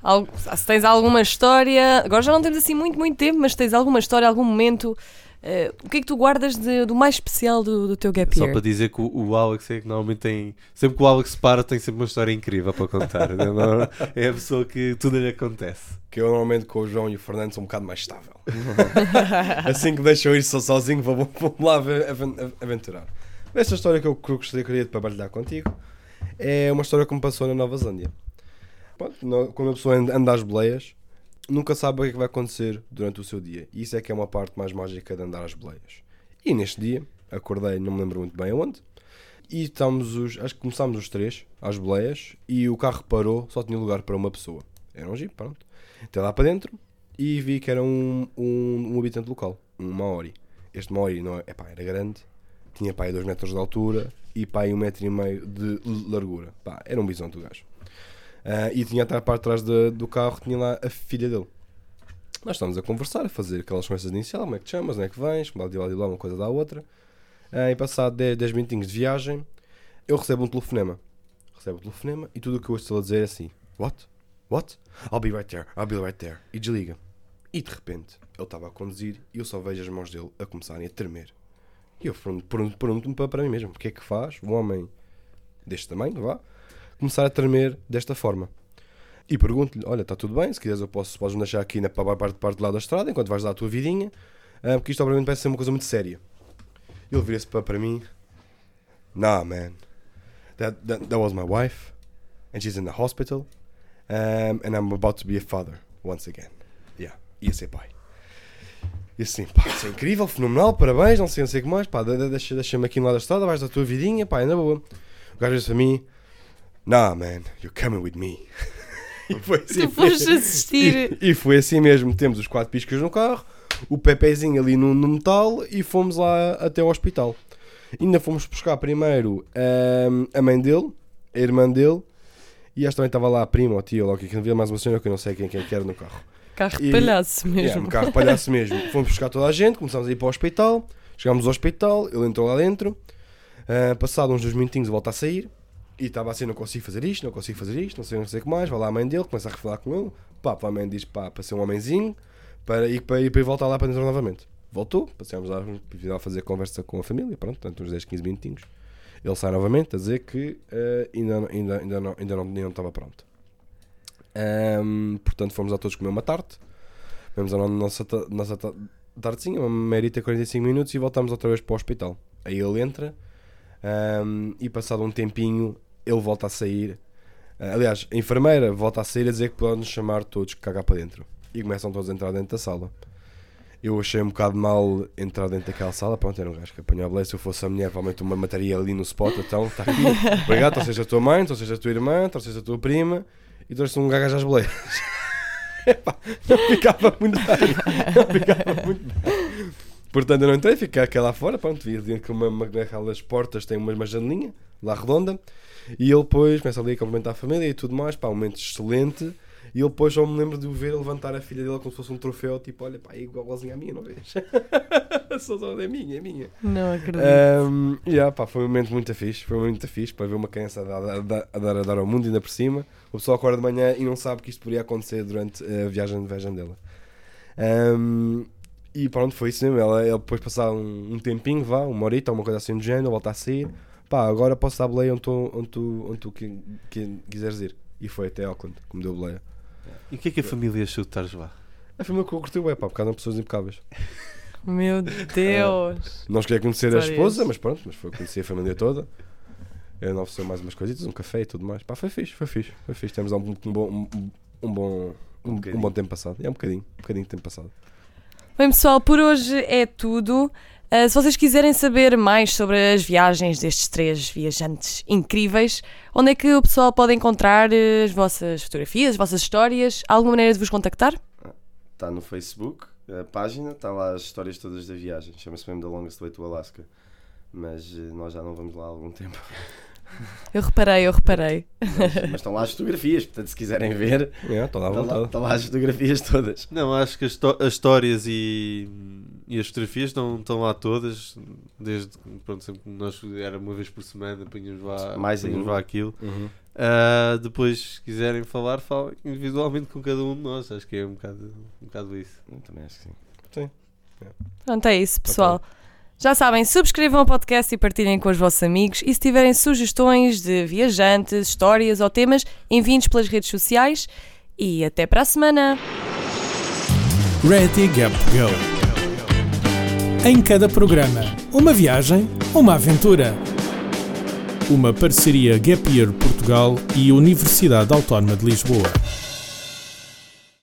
algo- se tens alguma história, agora já não temos assim muito, muito tempo, mas se tens alguma história, algum momento, eh, o que é que tu guardas de- do mais especial do, do teu gap Só year? para dizer que o, o Alex é que normalmente tem. Sempre que o Alex para, tem sempre uma história incrível para contar. Não- é a pessoa que tudo lhe acontece. Que eu normalmente com o João e o Fernando sou um bocado mais estável. assim que deixam ir só sozinho, vou, vou lá aven- aven- aventurar. Esta história que eu, que eu gostaria queria de partilhar contigo é uma história que me passou na Nova Zelândia. Pronto, quando a pessoa anda anda às boleias, nunca sabe o que é que vai acontecer durante o seu dia. E isso é que é uma parte mais mágica de andar às boleias. E neste dia, acordei, não me lembro muito bem aonde, e estamos os, acho que começámos os três às boleias e o carro parou, só tinha lugar para uma pessoa. Era um jeep, pronto. Até lá para dentro e vi que era um, um, um habitante local. um Maori. Este Maori não, é- epá, era grande, tinha pá, 2 metros de altura e pá, 1 metro e meio de largura. Pá, era um bisonte o gajo. Ah, e tinha até a parte de trás da- do carro, tinha lá a filha dele. Nós estamos a conversar, a fazer aquelas conversas inicial, como é que te chamas, onde é que vens, blá, blá, blá, uma coisa da outra. Ah, e passado 10, 10 minutinhos de viagem, eu recebo um telefonema. Recebo um telefonema e tudo o que eu estou a dizer é assim: What? What? I'll be right there, I'll be right there. E desliga. E de repente, ele estava a conduzir e eu só vejo as mãos dele a começarem a tremer. E eu pergunto- pergunto- pergunto-me para, para mim mesmo: o que é que faz um homem deste tamanho, vá, começar a tremer desta forma? E pergunto-lhe: olha, está tudo bem, se quiseres eu posso, podes me deixar aqui na pa- parte, parte de lá da estrada enquanto vais dar a tua vidinha, ah, porque isto obviamente parece ser uma coisa muito séria. Ele vira-se para, para mim: Nah, man, that, that, that was my wife, and she's in the hospital, um, and I'm about to be a father once again. Yeah, ia ser pai. E assim, pá, isso é incrível, fenomenal, parabéns, não sei, não sei o que mais, pá, de- de- deixa- deixa-me aqui no lado da estrada, vais da tua vidinha, pá, ainda boa. O gajo disse para mim: Nah, man, you're coming with me. e foi assim Tu foste mesmo. assistir. E, e foi assim mesmo. Temos os quatro piscas no carro, o Pepezinho ali no, no metal e fomos lá até ao hospital. Ainda fomos buscar primeiro ahm, a mãe dele, a irmã dele, e acho que também estava lá a prima ou a tia, ou lá o que havia mais uma senhora que eu não sei quem, quem que era no carro. Carro de E- palhaço Yeah, mesmo. um carro palhaço mesmo. Fomos buscar toda a gente, começámos a ir para o hospital, chegámos ao hospital, ele entrou lá dentro, ah, passado uns dois minutinhos volta a sair, e estava assim, não consigo fazer isto, não consigo fazer isto, não sei, não sei o que mais, vai lá a mãe dele, começa a refalar com ele, pá, a mãe diz, pá, para ser um homenzinho, para ir para, para voltar lá para dentro novamente. Voltou, passámos lá, lá fazer conversa com a família, pronto, tanto uns 10, 15 minutinhos. Ele sai novamente a dizer que ah, ainda, ainda, ainda, não, ainda, não, ainda não estava pronto. Ahm, portanto, fomos a todos comer uma tarte. Vamos a nossa, nossa ta- tartezinha, uma merita 45 minutos e voltamos outra vez para o hospital. Aí ele entra ahm, e passado um tempinho ele volta a sair. Ah, aliás, a enfermeira volta a sair a dizer que podem-nos chamar todos que cagar para dentro. E começam todos a entrar dentro da sala. Eu achei um bocado mal entrar dentro daquela sala. Pronto, era um gajo que apanhou a boleia. Se eu fosse a mulher, provavelmente uma mataria ali no spot. Então, está aqui. Obrigado, trouxeste a tua mãe, trouxeste a tua irmã, trouxeste a tua prima e trouxeste um gajo às boleias. Epá, não ficava muito bem. Não ficava muito bem. Portanto, eu não entrei, fiquei aquela lá fora. Pronto, vi ali que uma, uma daquelas portas tem uma, uma janelinha lá redonda. E ele depois começa ali a cumprimentar a família e tudo mais. Pá, um momento excelente. E ele depois só me lembro de o ver levantar a filha dele como se fosse um troféu. Tipo, olha, pá, é igualzinho à minha, não vês? só, só é minha, é minha. Não acredito. Um, yeah, pá, foi um momento muito fixe, foi muito fixe para ver uma criança a dar, a dar, a dar, a dar ao mundo ainda por cima. O pessoal acorda de manhã e não sabe que isto poderia acontecer durante a viagem de viagem dela. Um, e pronto, foi isso mesmo. Ela, ele depois passar um, um tempinho, vá, uma horita, uma coisa assim do género, volta a sair. Pá, agora posso dar boleia onde tu, onde tu, onde tu qui- qui- quiseres ir. E foi até Auckland, que me deu boleia. E o que é que a família achou de estares lá? A família que eu curti, é pá, por causa de pessoas impecáveis. Meu Deus. Não escolhi conhecer a esposa, mas pronto, mas foi conhecer a família toda. Não ofereceu mais umas coisitas, um café e tudo mais. Pá, foi fixe, foi fixe, foi fixe. Temos um, um bom, um, um bom, um, um bom tempo passado. É um bocadinho, um bocadinho de tempo passado. Bem, pessoal, por hoje é tudo. Uh, se vocês quiserem saber mais sobre as viagens destes três viajantes incríveis, onde é que o pessoal pode encontrar uh, as vossas fotografias, as vossas histórias? Há alguma maneira de vos contactar? Está no Facebook, a página, está lá as histórias todas da viagem. Chama-se mesmo The Longest Way to Alaska. Mas eh, nós já não vamos lá há algum tempo. Eu reparei, eu reparei. Mas, mas estão lá as fotografias, portanto, se quiserem ver, É, estou lá estão lá, estão lá as fotografias todas. Não, acho que as, as histórias e, e as fotografias estão, estão lá todas, desde pronto, sempre que nós era uma vez por semana, punhamos lá, Mais punhamos ainda. lá aquilo. Uhum. Ah, depois, se quiserem falar, falem individualmente com cada um de nós. Acho que é um bocado, um bocado isso. Eu também acho que sim. Pronto, é isso, pessoal. Já sabem, subscrevam o podcast e partilhem com os vossos amigos. E se tiverem sugestões de viajantes, histórias ou temas, enviem-nos pelas redes sociais. E até para a semana! Ready Gap Go. Em cada programa, uma viagem, uma aventura. Uma parceria Gap Year Portugal e Universidade Autónoma de Lisboa.